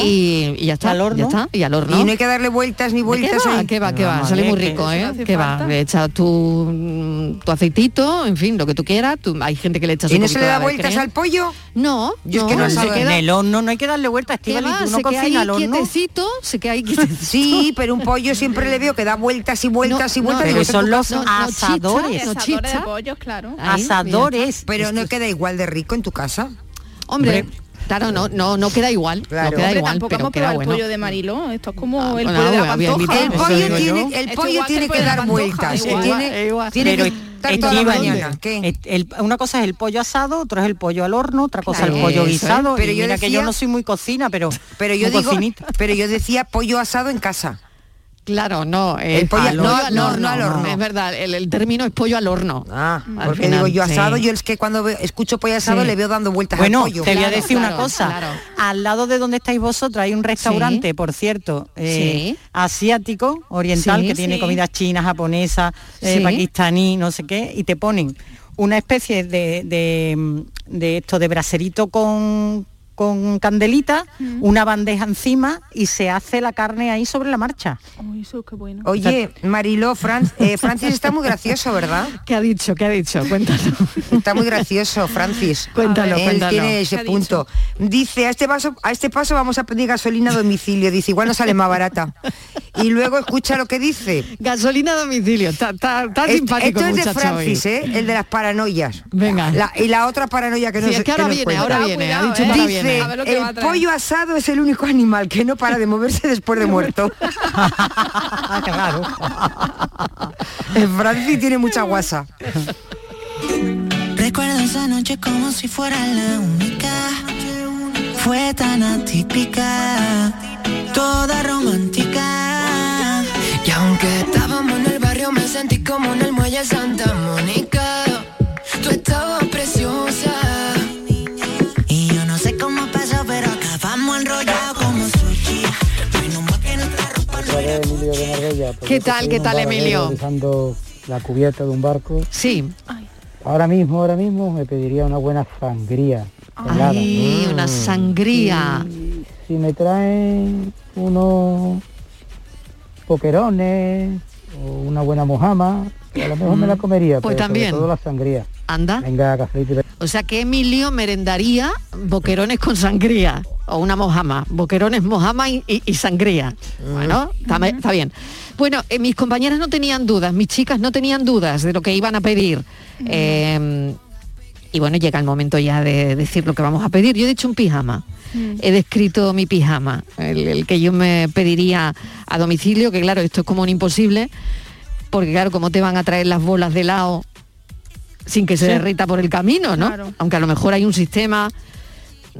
y, y ya está, al horno. ya está, y al horno. Y no hay que darle vueltas ni vueltas ¿Qué va? ¿Qué va? ¿Qué va? Vale, Sale muy rico, no ¿eh? hace ¿Qué va? Le echa tu, tu aceitito, en fin, lo que tú quieras. Tú- hay gente que le echa su ¿Y no se le da vueltas crema. al pollo? No, Yo es no, que no se queda- En el horno no hay que darle vueltas, tú no cocinas al horno. quietecito, se queda ahí [LAUGHS] quietecito. Sí, pero un pollo siempre le veo que da vueltas y vueltas y no, vueltas. pero son los asadores, no Asadores chicha. de pollos, claro. Asadores. Pero no queda igual de rico en tu casa. Hombre, claro, no, no, no queda igual. Claro. No queda Hombre, igual, tampoco pero hemos queda probado el pollo de Mariló. Esto es como el bueno, pollo de la bien, pantoja. El pollo tiene, el Esto pollo que tiene el que dar vueltas. igual, tiene tiene Pero que estar toda la mañana. ¿Qué? el- el- una cosa es el pollo asado, otra es el pollo al horno, otra cosa Claro, el pollo guisado. Pero y yo mira que decía- yo no soy muy cocina, pero Pero yo digo, cocinita. pero yo decía pollo asado en casa. Claro, no. eh, El pollo- al no, horno, no, no al horno. Es verdad, el, el término es pollo al horno. Ah, Al porque final, digo yo sí. asado, yo es que cuando veo- escucho pollo asado Sí. le veo dando vueltas Bueno, al pollo. te voy a Claro, decir una cosa. claro. Al lado de donde estáis vosotros hay un restaurante, por cierto, eh, Sí. asiático, oriental, Sí, que tiene comida china, japonesa, eh, Sí. pakistaní, no sé qué, y te ponen una especie de, de, de esto de braserito con con candelita, una bandeja encima y se hace la carne ahí sobre la marcha. Eso qué bueno. Oye, Mariló, Fran- eh, Francis está muy gracioso, ¿verdad? [LAUGHS] ¿Qué ha dicho? ¿Qué ha dicho? Cuéntalo. Está muy gracioso, Francis. Cuéntalo, Él cuéntalo. tiene ese ¿Qué ha punto. Dice, a este paso, a este paso vamos a pedir gasolina a domicilio. Dice, igual nos sale más barata. Y luego escucha lo que dice. Gasolina a domicilio. Está, está, está simpático Esto el es de. Francis, ¿eh? El de las paranoias. Venga. La- y la otra paranoia que no Sí, es que ahora nos viene, cuenta. ahora viene. Ha dicho ¿eh? ahora Dice, viene. A ver lo que va a el traer. pollo asado es el único animal que no para de moverse después de [LAUGHS] muerto. [LAUGHS] claro. [LAUGHS] El Francis tiene mucha guasa. Recuerdo esa noche como si fuera la única. Fue tan atípica, toda romántica. Y aunque estábamos en el barrio, me sentí como en el muelle Santa Mónica. Tú estabas ¿Qué tal, qué tal, Emilio? Realizando la cubierta de un barco. Sí. Ahora mismo, ahora mismo me pediría una buena sangría. helada. Ay, una sangría. Y si me traen unos poquerones o una buena mojama, a lo mejor me la comería, Pues pero también. sobre todo la sangría. Anda. Venga, cafelito y O sea que Emilio merendaría boquerones con sangría o una mojama, boquerones, mojama y, y- y sangría. Bueno, está, está bien. Bueno, eh, mis compañeras no tenían dudas, mis chicas no tenían dudas de lo que iban a pedir. Eh, y bueno, llega el momento ya de decir lo que vamos a pedir. Yo he dicho un pijama. He descrito mi pijama, el, el que yo me pediría a domicilio, que claro, esto es como un imposible, porque claro, como te van a traer las bolas de helado sin que se Sí. derrita por el camino, ¿no? Claro. Aunque a lo mejor hay un sistema,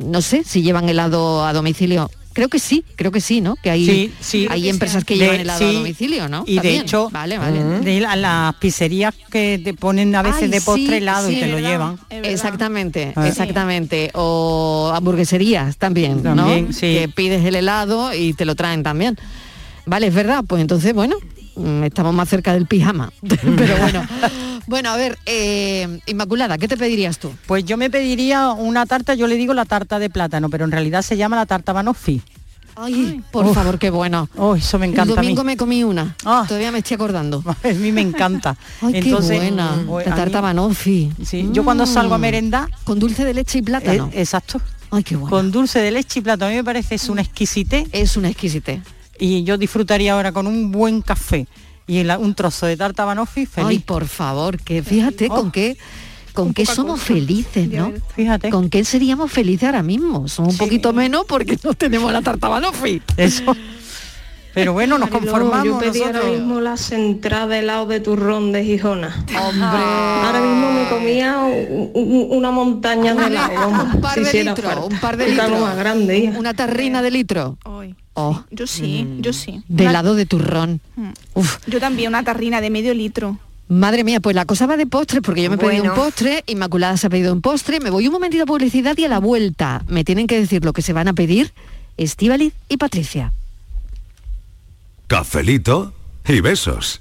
no sé, si llevan helado a domicilio. Creo que sí, creo que sí, ¿no? Que hay, Sí, sí. hay empresas que De- llevan helado a domicilio, ¿no? Y Está de hecho, vale, vale. de la- las pizzerías que te ponen a veces Ay, de postre sí, helado y te lo ¿verdad? llevan. Exactamente, Ah. exactamente. O hamburgueserías también, También, ¿no? sí. Que pides el helado y te lo traen también. Vale, es verdad. Pues entonces, bueno, mm, estamos más cerca del pijama. [LAUGHS] Pero bueno. Bueno, a ver, eh, Inmaculada, ¿qué te pedirías tú? Pues yo me pediría una tarta, yo le digo la tarta de plátano, pero en realidad se llama la tarta Banoffee. Ay, por Uf. favor, qué bueno. Oh, eso me El encanta a mí. domingo me comí una. Ah. Todavía me estoy acordando. [LAUGHS] A mí me encanta. Ay, Entonces, qué buena. mm, La a tarta Banoffee. Sí, yo cuando salgo a Mm. merendar... Con dulce de leche y plátano. Eh, exacto. Ay, qué bueno. Con dulce de leche y plátano. A mí me parece es una exquisite. Es una exquisite. Y yo disfrutaría ahora con un buen café y la- un trozo de tarta Banoffee feliz. Ay, por favor, que fíjate Oh. con qué ¿con qué somos felices, no? Fíjate. ¿Con qué seríamos felices ahora mismo? Somos un poquito menos porque no tenemos la tarta Banoffee. Eso. Pero bueno, nos conformamos Yo pedí ahora mismo las entradas de helado de turrón de Gijona. Hombre. Ahora mismo me comía una montaña de helado. un par si de litros, un par de litros. más grande. hija. Una tarrina de litro. Oh, Yo sí, yo sí. de helado de turrón. Yo también, una tarrina de medio litro. Madre mía, pues la cosa va de postres porque yo me he pedido un postre, Inmaculada se ha pedido un postre, me voy un momentito a publicidad y a la vuelta me tienen que decir lo que se van a pedir Estíbaliz y Patricia. Cafelito y besos.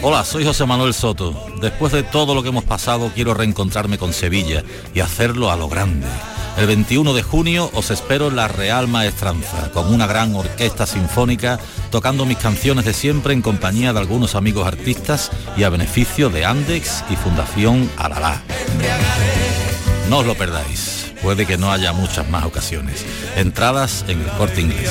Hola, soy José Manuel Soto. Después de todo lo que hemos pasado, quiero reencontrarme con Sevilla y hacerlo a lo grande. El 21 de junio os espero en la Real Maestranza, con una gran orquesta sinfónica, tocando mis canciones de siempre en compañía de algunos amigos artistas y a beneficio de Andex y Fundación Alalá. No os lo perdáis. Puede que no haya muchas más ocasiones. Entradas en el corte inglés.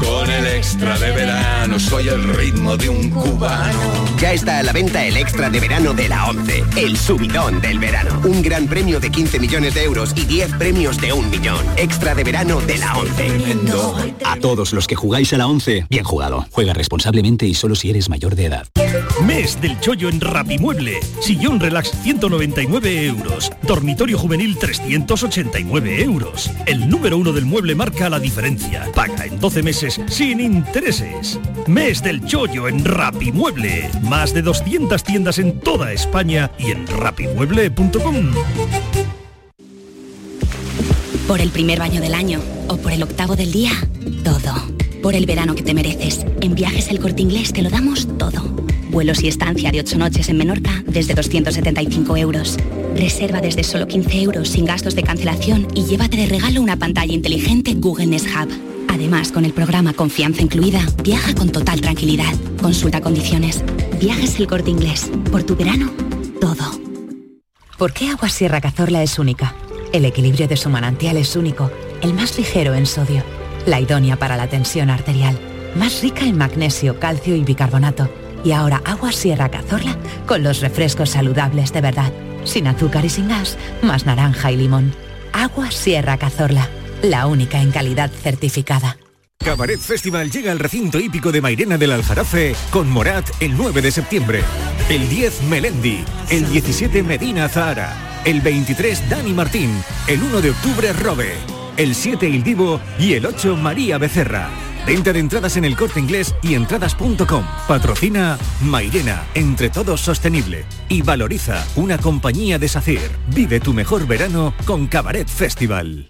con el extra de verano, soy el ritmo de un cubano. Ya está a la venta el extra de verano de la 11, el subidón del verano. Un gran premio de 15 millones de euros y 10 premios de un millón. Extra de verano de la 11. A todos los que jugáis a la 11, bien jugado. Juega responsablemente y solo si eres mayor de edad. Mes del chollo en Rapimueble. Sillón relax 199 euros. Dormitorio juvenil 389 euros. El número uno del mueble marca la diferencia. Paga en 12 meses sin intereses. Mes del chollo en Rapimueble. Más de 200 tiendas en toda España y en rapimueble.com. Por el primer baño del año o por el octavo del día, todo. Por el verano que te mereces. En Viajes El Corte Inglés te lo damos todo. Vuelos y estancia de 8 noches en Menorca desde 275 euros. Reserva desde solo 15 euros sin gastos de cancelación y llévate de regalo una pantalla inteligente Google Nest Hub. Además, con el programa Confianza Incluida, viaja con total tranquilidad. Consulta condiciones. Viajes El Corte Inglés. Por tu verano, todo. ¿Por qué Agua Sierra Cazorla es única? El equilibrio de su manantial es único, el más ligero en sodio, la idónea para la tensión arterial, más rica en magnesio, calcio y bicarbonato. Y ahora Agua Sierra Cazorla con los refrescos saludables de verdad, sin azúcar y sin gas, más naranja y limón. Agua Sierra Cazorla, la única en calidad certificada. Cabaret Festival llega al recinto hípico de Mairena del Aljarafe con Morat el 9 de septiembre. El 10 Melendi, el 17 Medina Zahara, el 23 Dani Martín, el 1 de octubre Robe, el 7 Il Divo y el 8 María Becerra. Venta de entradas en el corte inglés y entradas.com. Patrocina Mairena, entre todos sostenible. Y valoriza una compañía de SACIR. Vive tu mejor verano con Cabaret Festival.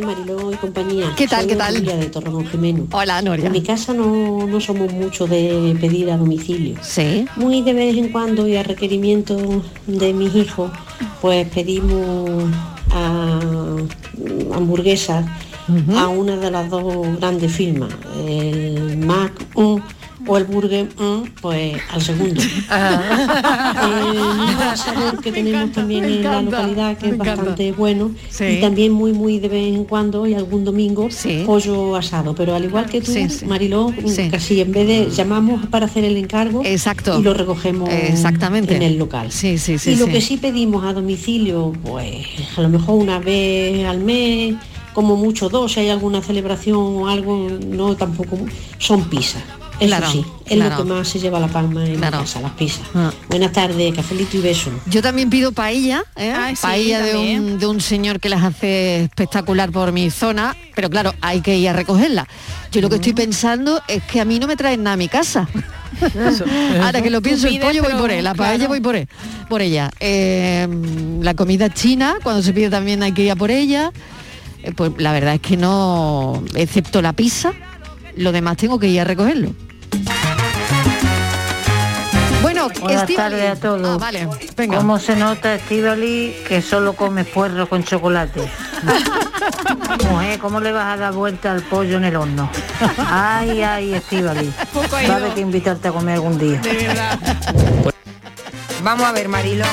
Tardes, Mariló y compañía. ¿Qué tal, Soy qué tal? De Torredonjimeno. Hola, Noria. En mi casa no, no somos mucho de pedir a domicilio. Sí. Muy de vez en cuando y a requerimiento de mis hijos, pues pedimos a hamburguesas a una de las dos grandes firmas, el Mac o el Burger, mm, pues al segundo. [LAUGHS] el mismo asador que tenemos también en la localidad, que es bastante bueno, y también muy, muy de vez en cuando, y algún domingo, pollo asado. Pero al igual que tú, Sí. Mariló, casi en vez de llamamos para hacer el encargo Exacto. y lo recogemos Exactamente. en el local. Sí, sí, sí. y lo que sí pedimos a domicilio, pues a lo mejor una vez al mes, como mucho dos, si hay alguna celebración o algo, no tampoco, son pizzas. Eso Claro, sí, es claro. lo que más se lleva la palma en la casa, las pizzas. Ah. Buenas tardes, cafelito y beso. Yo también pido paella, ¿eh? Ay, sí, paella de un, de un señor que las hace espectacular por mi zona, pero claro, hay que ir a recogerla. Yo lo que estoy pensando es que a mí no me traen nada a mi casa. [LAUGHS] Ahora que lo pienso, el pollo voy por él, la paella claro. voy por él, por ella. Eh, la comida china, cuando se pide también hay que ir a por ella. Eh, pues la verdad es que no, excepto la pizza, lo demás tengo que ir a recogerlo. Bueno, Buenas tardes a todos. Ah, vale, venga. ¿Cómo se nota, Estivali, que solo come puerro con chocolate? [LAUGHS] Mujer, ¿cómo le vas a dar vuelta al pollo en el horno? Ay, ay, Estivali. Va a haber que invitarte a comer algún día. De verdad. Vamos a ver, Marilo.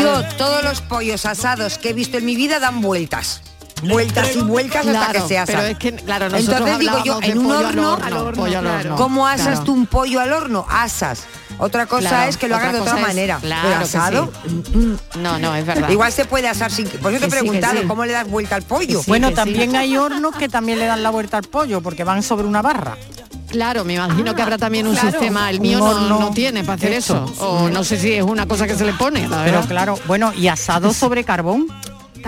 Yo, todos los pollos asados que he visto en mi vida dan vueltas. Vueltas y vueltas hasta que se asan. pero es que, claro, Entonces digo yo, en un al horno, horno, pollo al horno, ¿cómo asas claro. tú un pollo al horno? Asas. Otra cosa Claro, es que lo hagas de otra es- manera. claro Pero asado, No, no, es verdad. igual se puede asar sin... Por eso te he preguntado, sí. ¿cómo le das vuelta al pollo? bueno, también hay hornos que también le dan la vuelta al pollo porque van sobre una barra. Claro, me imagino que habrá también un claro. sistema, el mío no, tiene para hacer eso. O no sé si es una cosa que se le pone, la Pero claro, bueno, y asado [LAUGHS] sobre carbón.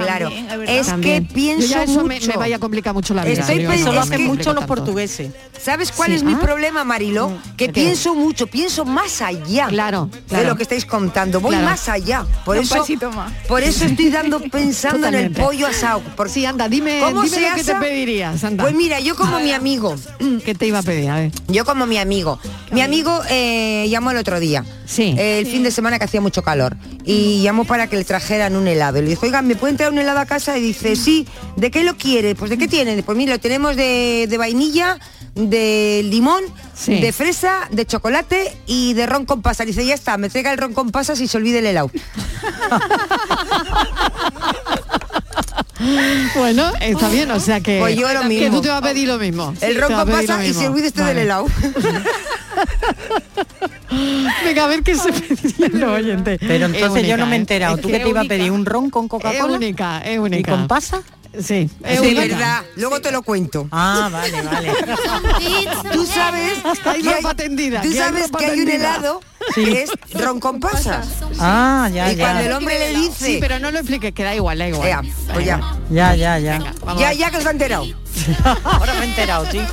Claro, También, es También. que pienso Yo ya eso me, mucho. me vaya a complicar mucho la vida. Estoy Digo, pensando- no, es me que complico Mucho los tanto. portugueses. ¿Sabes cuál Sí. es mi Ah. problema, Marilo? Que ¿Qué? pienso mucho, pienso más allá Claro, de lo que estáis contando. Voy Claro. más allá. Por Un eso, pasito más. por eso estoy dando [LAUGHS] pensando en el pollo asado. Porque Sí, anda, dime, ¿Cómo dime se lo que te pedirías, anda. Pues mira, yo como mi amigo, [CLEARS THROAT] ¿Qué te iba a pedir? A ver. yo como mi amigo. Mi amigo eh, llamó el otro día. Sí. eh, el fin de semana que hacía mucho calor. Y llamó para que le trajeran un helado. Y le dijo, oiga, ¿me pueden traer un helado a casa? Y dice, sí, ¿de qué lo quiere? Pues ¿de qué tiene? Pues mira, lo tenemos de, de vainilla, de limón, Sí. de fresa, de chocolate y de ron con pasas. Dice, ya está, me traiga el ron con pasas y se olvide el helado. [LAUGHS] Bueno, está bien, o sea que, Pues yo lo que mismo. tú te vas a pedir lo mismo. El ron con pasas y se olvide usted del helado. [LAUGHS] [GASPS] Venga, a ver qué se pedirían los oyentes. Pero Es entonces yo única, no me he ¿eh? enterado. Es ¿Tú que qué te iba a pedir? ¿Un ron con Es Coca-Cola? única, es ¿Y única. con pasa? Sí, es De única. verdad, luego te lo cuento. Ah, [LAUGHS] vale, vale. Tú sabes Hay que ropa tendida, tú sabes que hay un helado que es ron con pasas. Ah, ya, y cuando el ya. hombre le dice, Sí, pero no lo expliques, que da igual, da igual. Ea, pues ya, Ya, ya, ya. Vamos ya, ya que se ha enterado. [LAUGHS] Ahora me he enterado, sí. [LAUGHS]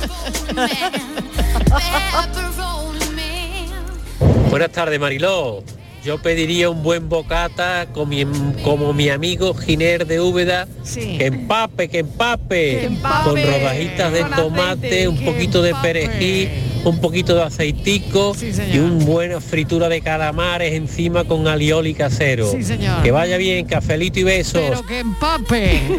Buenas tardes, Mariló. Yo pediría un buen bocata con mi- como mi amigo Giner de Úbeda. Sí. Que empape, que empape. Que empape. Con rodajitas de Con tomate, aceite, un que poquito de perejil, un poquito de aceitico Sí, y una buena fritura de calamares encima con alioli casero. Sí, señor. Que vaya bien, cafelito y besos. Pero que empape. [LAUGHS]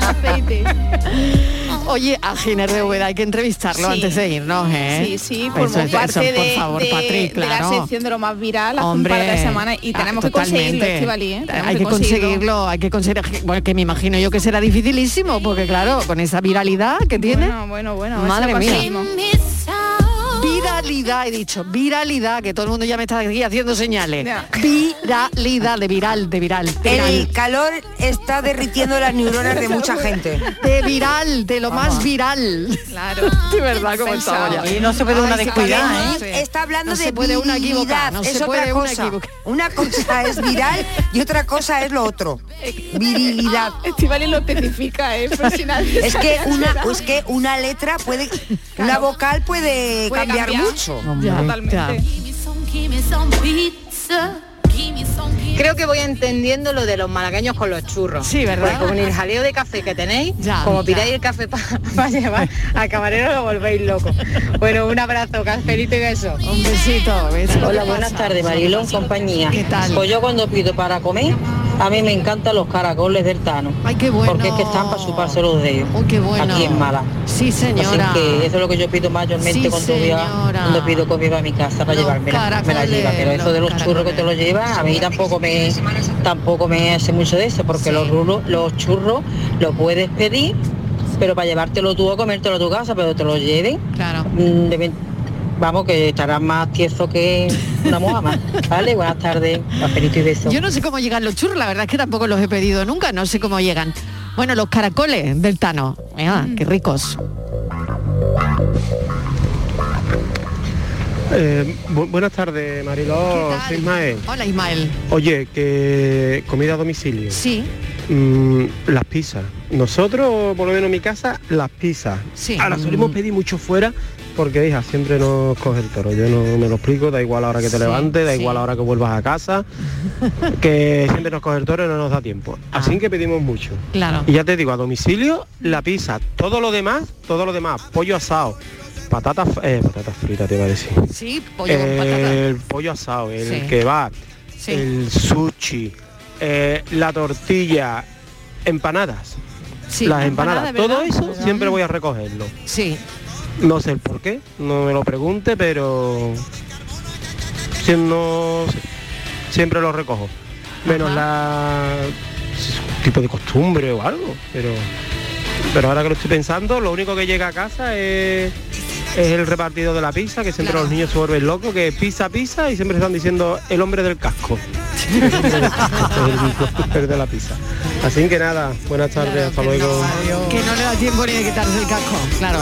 Aceite. [LAUGHS] Oye, a Giner de Úbeda hay que entrevistarlo Sí. antes de irnos, ¿eh? Sí, sí, Eso es- eso, parte por de, favor, de- Patrick, de la sección de lo más viral hace Hombre, un par de semanas y ah, tenemos que conseguirlo. Estivali, ¿eh? Tenemos Hay que conseguirlo, hay que conseguir, bueno, que me imagino yo que será dificilísimo, porque claro, con esa viralidad que tiene. Bueno, bueno, bueno. Madre mía. Viralidad, he dicho, viralidad, que todo el mundo ya me está aquí haciendo señales. Viralidad, de viral, de viral. viral. El calor está derritiendo las neuronas de mucha [LAUGHS] gente. De viral, de lo más viral. Claro. [LAUGHS] De verdad, como estamos ya. Y no se puede una Ay, descuidar, sí. ¿eh? Está hablando No de se puede una equivocar, no es se puede otra una cosa. equivocar. Una cosa es viral y otra cosa es lo otro. Virilidad. [LAUGHS] Estivali lo especifica, ¿eh? Es que una, es que una letra puede, una vocal puede, Puede cambiar, cambiar. Mucho. Ya, Totalmente. ya. Creo que voy entendiendo lo de los malagueños con los churros. Sí, ¿verdad? Porque con el jaleo de café que tenéis, Ya, como ya. pidáis el café para [LAUGHS] llevar al camarero lo volvéis loco. Bueno, un abrazo, cafelito y beso. Un besito. Hola, ¿Qué buenas tardes, Marilón, compañía. ¿Qué tal? Pues yo cuando pido para comer, A mí me encantan los caracoles del Tano. Ay, qué bueno. Porque es que están para chuparse los dedos. qué bueno. Aquí en Mala. Sí, señora. Así que eso es lo que yo pido mayormente Sí, cuando, voy a- señora. cuando pido comida a mi casa para llevármela. Me la lleva. Pero eso de los churros que te lo llevas, a mí tampoco me tampoco me hace mucho de eso, porque los rulos, los churros los puedes pedir, pero para llevártelo tú a comértelo a tu casa, pero te lo lleven. Claro. mm, deben- vamos, que estarás más tieso que una mojama. [LAUGHS] Vale, buenas tardes, cafelito y besos. Yo no sé cómo llegan los churros, la verdad es que tampoco los he pedido nunca, no sé cómo llegan. Bueno, los caracoles del Tano, Ah, qué ricos. Eh, bu- buenas tardes, Mariló, soy Ismael. Hola Ismael. Oye, que comida a domicilio. Sí. Mm, las pizzas. Nosotros, por lo menos en mi casa, las pizzas. Sí. Ahora solemos pedir mucho fuera porque, hija, siempre nos coge el toro. Yo no me lo explico, da igual a la hora que te Sí, levantes, da sí. igual a la hora que vuelvas a casa, [LAUGHS] que siempre nos coge el toro y no nos da tiempo. Así que pedimos mucho. Claro. Y ya te digo, a domicilio, la pizza. Todo lo demás, todo lo demás, pollo asado, patatas, eh, patatas fritas te iba a decir. Sí, pollo con patata. El pollo asado, el Sí. kebab, Sí. el sushi, eh, la tortilla, empanadas. Sí, las empanada, empanadas, todo eso ¿verdad? siempre voy a recogerlo. Sí. No sé el por qué, no me lo pregunte, pero si no siempre lo recojo. Menos la tipo de costumbre o algo, pero pero ahora que lo estoy pensando, lo único que llega a casa es, es el repartido de la pizza, que siempre los niños se vuelven locos, que pizza, pizza, y siempre están diciendo el hombre del casco. [LAUGHS] Ese es el de la pizza. Así que nada, buenas tardes, hasta luego. Que no le da tiempo ni de quitarse el casco, claro.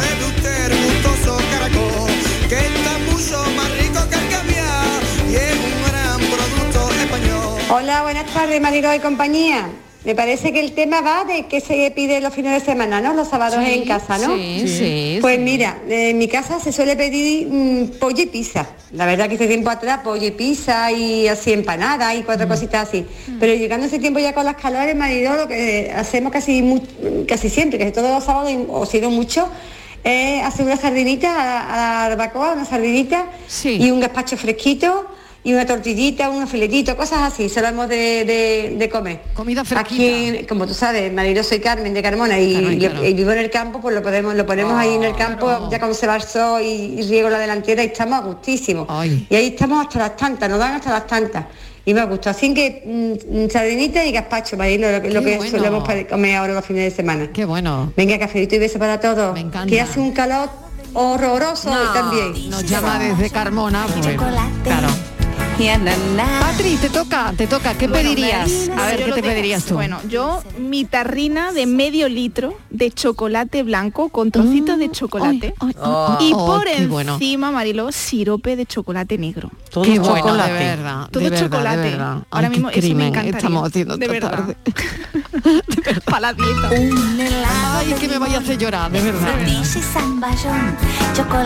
que está mucho más rico que el caviar y es un gran producto español. Hola, buenas tardes, Marilo y compañía. Me parece que el tema va de que se pide los fines de semana, ¿no? Los sábados Sí, en casa, ¿no? sí, Sí. sí, Pues sí. mira, en mi casa se suele pedir mm, pollo y pizza. La verdad que hace tiempo atrás pollo y pizza y así empanada y Mm. cuatro cositas así. Pero llegando ese tiempo ya con las calores, marido, lo que hacemos casi casi siempre, que todos los sábados o si no mucho, es hacer una sardinita a la, a la barbacoa, una sardinita y un gazpacho fresquito y una tortillita, un filetito, cosas así, solemos de, de, de comer. Comida Aquí, como tú sabes, Marilo soy Carmen de Carmona y, Carmen, y- claro. y vivo en el campo, pues lo podemos, lo ponemos ahí en el campo, ya conserva el sol y, y riego la delantera y estamos a gustísimo. Y ahí estamos hasta las tantas, nos dan hasta las tantas. Y me gusta, así que mm, sardinita y gazpacho, Marilo, lo, que- lo que bueno. solemos comer ahora los fines de semana. Qué bueno. Venga, cafelito y beso para todos. Me encanta. Que hace un calor horroroso No, hoy también. Nos llama desde Carmona, pues, claro. Patri, te toca, te toca. ¿Qué Bueno, pedirías? A ver, ¿qué lo te tengo. pedirías tú? Bueno, yo mi tarrina de medio litro de chocolate blanco con trocitos de chocolate ay, y ay, por bueno. encima, Mariló, sirope de chocolate negro. Todo Qué bueno, chocolate. de verdad, Todo de verdad, chocolate. de verdad. Ay, Ahora qué mismo eso me encantaría. estamos haciendo de verdad. tarde. [LAUGHS] Para la dieta. Ay, que me vaya a hacer llorar, de verdad.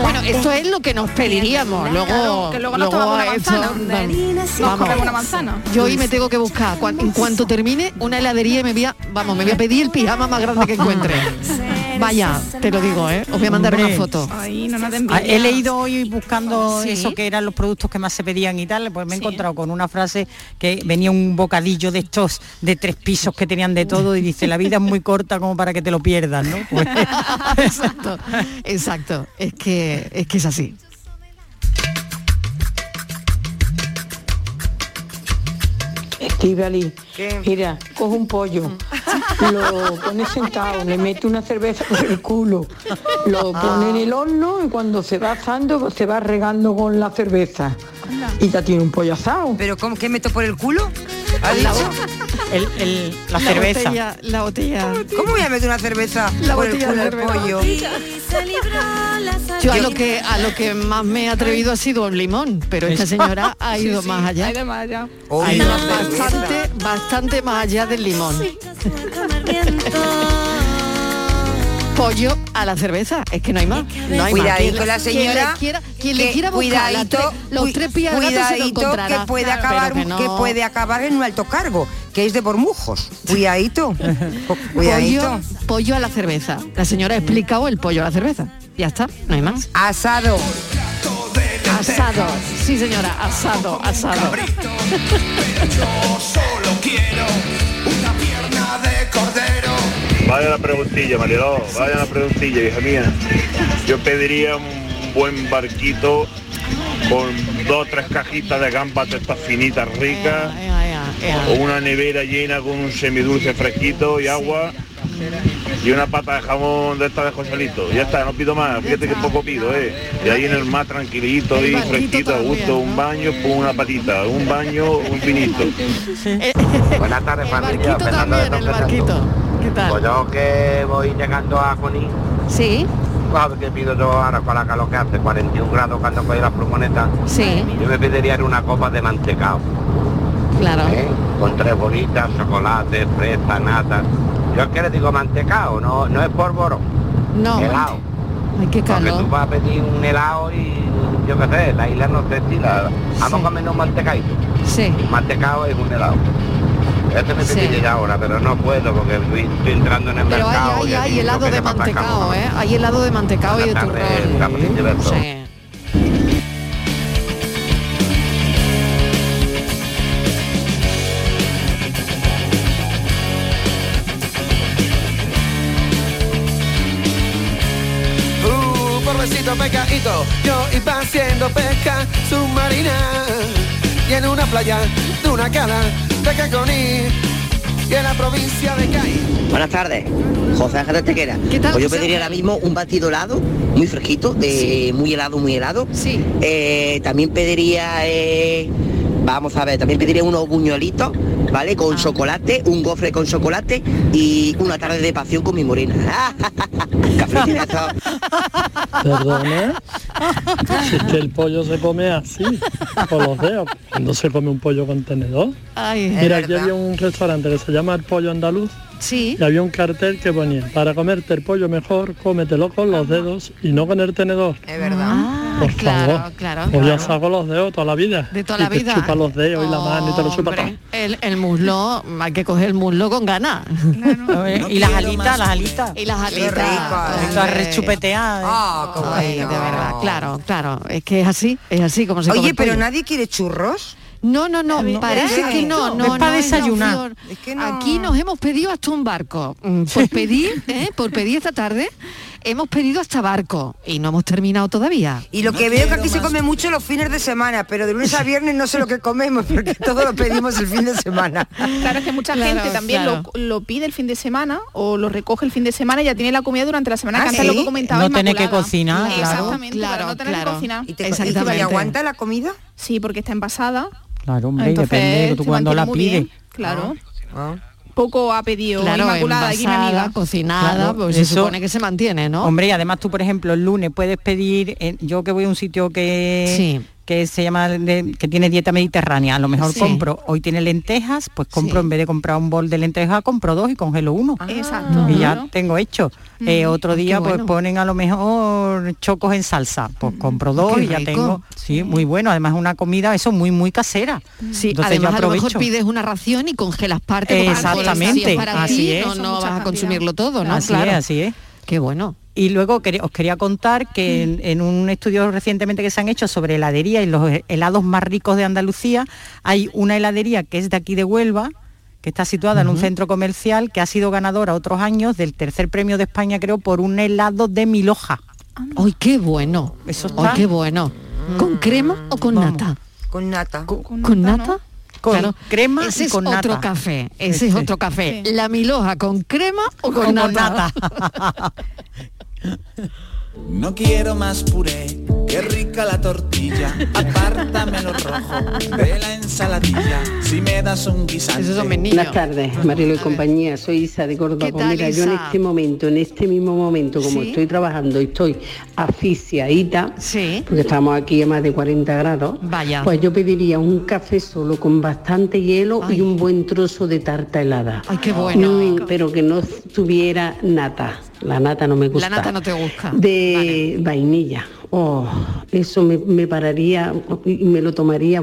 Bueno, esto es lo que nos pediríamos. Luego, Claro, que luego nos tomamos vamos. una manzana. Yo hoy me tengo que buscar, cuan- en cuanto termine, una heladería y me voy a, vamos, me voy a pedir el pijama más grande que encuentre. Vaya, te lo digo, ¿eh? Os voy a mandar una foto. Ay, no Ah. He leído hoy buscando Sí. eso que eran los productos que más se pedían y tal, pues me he encontrado con una frase que venía un bocadillo de estos de tres pisos que tenían de todo y dice la vida es muy corta como para que te lo pierdas, ¿no? [LAUGHS] Pues- exacto, exacto. Es que es que es así. Estivali, mira, coge un pollo, [LAUGHS] lo pone sentado, le mete una cerveza por el culo, lo pone en el horno y cuando se va asando pues se va regando con la cerveza. Y ya tiene un pollo asado. ¿Pero cómo que meto por el culo? ¿Ha La dicho? El- el- la, La cerveza. botella, la botella. ¿Cómo voy a meter una cerveza La por el botella culo de al cerveza. pollo? Yo a lo que a lo que más me he atrevido ha sido un limón, pero esta señora [LAUGHS] ha ido sí, más allá. ha ido más allá. Ha ido bastante, bastante más allá del limón. Pollo a la cerveza, es que no hay más. No hay. Cuidadito la quien le señora. quiera- quien le quiera buscar cuidadito, los tres pies se lo cuidadito que puede Claro, acabar pero que puede acabar en un alto cargo, que es de Bormujos. Cuidadito. [LAUGHS] cu- Cuidadito. Pollo, pollo a la cerveza. La señora ha explicado el pollo a la cerveza. Ya está, no hay más. Asado. Asado, sí señora, asado, asado. Yo solo quiero Vaya la preguntilla, Mariló, vaya la preguntilla, hija mía. Yo pediría un buen barquito con dos o tres cajitas de gambas de estas finitas ricas, o una nevera llena con un semidulce fresquito y agua, y una pata de jamón de esta de Joselito. Ya está, no pido más, fíjate que poco pido, ¿eh? Y ahí en el mar tranquilito y fresquito, a gusto, un baño con una patita, un baño, un finito. Buenas tardes, familia. barquito Fernando de también, el Don Fernando. ¿Qué tal? Pues yo que voy llegando a Junín, Sí, ¿sabes qué pido yo ahora con la calor que hace? 41 grados cuando coge las plumonetas. sí, Yo me pediría una copa de mantecao, claro. ¿eh? con tres bolitas, chocolate, fresa, nata. Yo es que le digo mantecao, no, no es polvorón, No. helado. Ay, qué Porque calor. tú vas a pedir un helado y yo qué sé, la isla no se estila. Vamos a comer un mantecaito. Sí. Mantecao es un helado. Este me Sí. pediría ya ahora, pero no puedo porque estoy, estoy entrando en el Pero mercado. hay, y hay, hay no helado de mantecao. ¿eh? Hay helado de mantecao y de turrón. Sí. Uh, por besito pecadito, yo iba haciendo pesca submarina y en una playa de una cala de Caconí y en la provincia de Cádiz. Buenas tardes, José Ángel de Tequera. ¿Qué tal, Pues yo pediría ahora mismo un batido helado, muy fresquito, de muy helado, muy helado. Sí. Eh, también pediría, eh, vamos a ver, también pediría unos buñuelitos, ¿vale? Ah. Con chocolate, un gofre con chocolate y una tarde de pasión con mi morena. [LAUGHS] Perdona. Si es que el pollo se come así, con los dedos. Cuando se come un pollo con tenedor. Ay, Mira, aquí verdad. había un restaurante que se llama El Pollo Andaluz. Sí. Y había un cartel que ponía, para comerte el pollo mejor, cómetelo con los dedos y no con el tenedor. Es verdad. Ah, Por claro, favor. claro. Pues ya saco los dedos toda la vida. De toda Y la te vida. chupa los dedos y la mano y te lo chupa todo. El, el muslo, hay que coger el muslo con ganas. y las alitas, las alitas. Y las alitas. rechupeteadas. Ah, Ay, de verdad, claro, claro. Es que es así, es así como se come Oye, pero pollo. nadie quiere churros. No, no, no, parece que no, no, Es para no desayunar. opción. Aquí nos hemos pedido hasta un barco. Mm, Por [LAUGHS] pedir, ¿eh? por pedir esta tarde, hemos pedido hasta barco y no hemos terminado todavía. Y lo que veo que aquí se come mucho los fines de semana, pero de lunes a viernes no sé lo que comemos, porque todo lo pedimos el fin de semana. Claro, es que mucha Claro, gente también claro. lo, lo pide el fin de semana o lo recoge el fin de semana y ya tiene la comida durante la semana, Ah, que antes lo que comentaba No tener que cocinar, claro. Exactamente, Claro, claro, no tener claro. que cocinar. ¿Y, te, y te aguanta la comida? Sí, porque está envasada. Claro, hombre, y depende de tú se cuando la pides. bien, Claro. Ah. Poco ha pedido Claro, Inmaculada aquí mi envasada, amiga. cocinada, Claro, pues se eso- supone que se mantiene, ¿no? Hombre, y además tú, por ejemplo, el lunes puedes pedir, eh, yo que voy a un sitio que, Sí. Que se llama, de- que tiene dieta mediterránea, a lo mejor Sí. compro, hoy tiene lentejas, pues compro, Sí. en vez de comprar un bol de lentejas, compro dos y congelo uno. Exacto. y ya tengo hecho. Eh, otro Ah, día pues ponen a lo mejor chocos en salsa, pues compro dos Qué y ya rico. tengo, sí, muy bueno, además una comida eso muy muy casera. Sí, Entonces yo además a lo mejor aprovecho. pides una ración y congelas parte. Exactamente, para así es. no, vas a consumirlo todo, ¿no? Así claro. es, así es. Qué bueno. Y luego os quería contar que en, en un estudio recientemente que se han hecho sobre heladería y los helados más ricos de Andalucía, hay una heladería que es de aquí de Huelva, que está situada en un centro comercial, que ha sido ganadora otros años del tercer premio de España, creo, por un helado de mil hojas. ¡Ay, qué bueno! Eso ¡Ay, qué bueno! ¿Con crema o con Vamos. nata? Con nata. ¿Con nata? Con crema ese y es con otro nata. café, ese es Ese. otro café. La milhoja con crema o con, con nata. [LAUGHS] No quiero más puré, qué rica la tortilla. Apártame lo rojo de la ensaladilla. Si me das un guisante. Buenas tardes, Marilo y compañía. Soy Isa de Córdoba. ¿Qué Pues tal, mira, yo en este momento, en este mismo momento, como Sí. estoy trabajando y estoy asfixiadita, Sí. porque estamos aquí a más de 40 grados, Vaya. pues yo pediría un café solo con bastante hielo y un buen trozo de tarta helada. Ay, qué bueno. Mm, pero que no tuviera nata. La nata no me gusta. La nata no te gusta. De vainilla. Oh, eso me, me pararía y me lo tomaría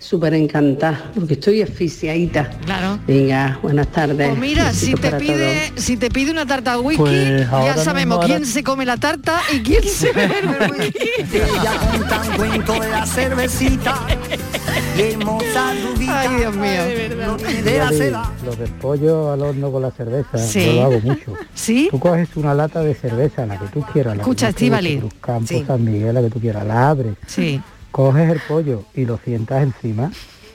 súper encantada, porque estoy asfixiadita. Claro. Venga, buenas tardes. Pues mira, si te pide, si te pide una tarta whisky, Pues ya sabemos quién se come la tarta y quién se bebe el [LAUGHS] whisky. Ella cuenta un cuento de la cervecita. Ay, Dios mío. De. Lo del pollo al horno con la cerveza, Sí. yo lo hago mucho. ¿Sí? Tú coges una lata de cerveza, la que tú quieras, la Escucha, que tú quieras, Estíbaliz. Cruz Campo, Sí. San Miguel, la que tú quieras, la abres. Sí. Coges el pollo y lo sientas encima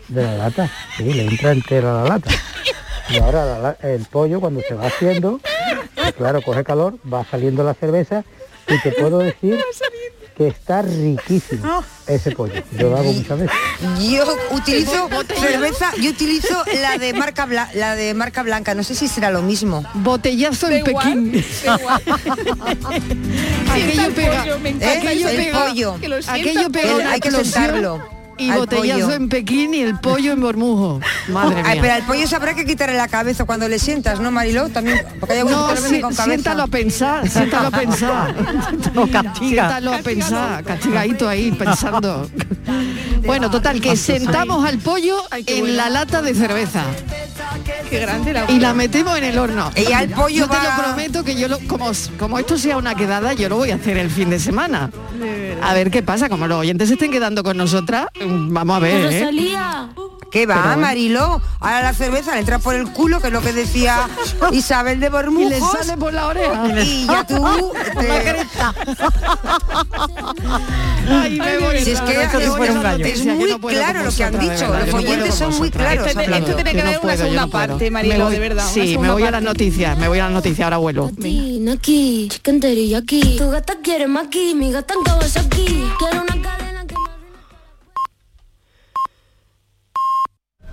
de la lata. Sí, le entra entera la lata. Y ahora el pollo cuando se va haciendo, pues claro, coge calor, va saliendo la cerveza y te puedo decir que está riquísimo ese pollo. Yo lo hago muchas veces. Yo utilizo cerveza, yo utilizo la de marca bla- la de marca blanca, no sé si será lo mismo. Botellazo en Pekín. [LAUGHS] aquello pega, aquello El pega, pollo. aquello pega hay que sentarlo. Y al botellazo pollo. en Pekín y el pollo en Bormujo. [LAUGHS] Madre Ay, mía. pero al pollo se habrá que quitarle la cabeza cuando le sientas, ¿no, Mariló? También, porque hay algunos No, que sí, con cabeza. siéntalo a pensar, siéntalo a pensar. [LAUGHS] No. Siéntalo a pensar, castigadito ahí, pensando. [LAUGHS] Bueno, total, que sentamos al pollo en la lata de cerveza. Qué grande la Y la metemos en el horno. Y ya el pollo yo te lo prometo que yo lo, como, como esto sea una quedada, yo lo voy a hacer el fin de semana. A ver qué pasa, como los oyentes estén quedando con nosotras, vamos a ver. ¿eh? ¿Qué va, Pero bueno. Mariló? Ahora la cerveza le entra por el culo, que es lo que decía [LAUGHS] Isabel de Bormujos. Y le sale por la oreja. Y ya tú... [LAUGHS] te- [LAUGHS] Ay, me voy. Si es que no muy claro lo que han dicho. verdad, Los no oyentes son muy claros. Esto- tiene que Yo no haber una segunda parte, voy- de verdad, Sí, me voy a las noticias, me voy a las noticias, ahora vuelvo. Aquí, teriyaki. Tu gata quiere maki, mi gata en aquí. Quiero una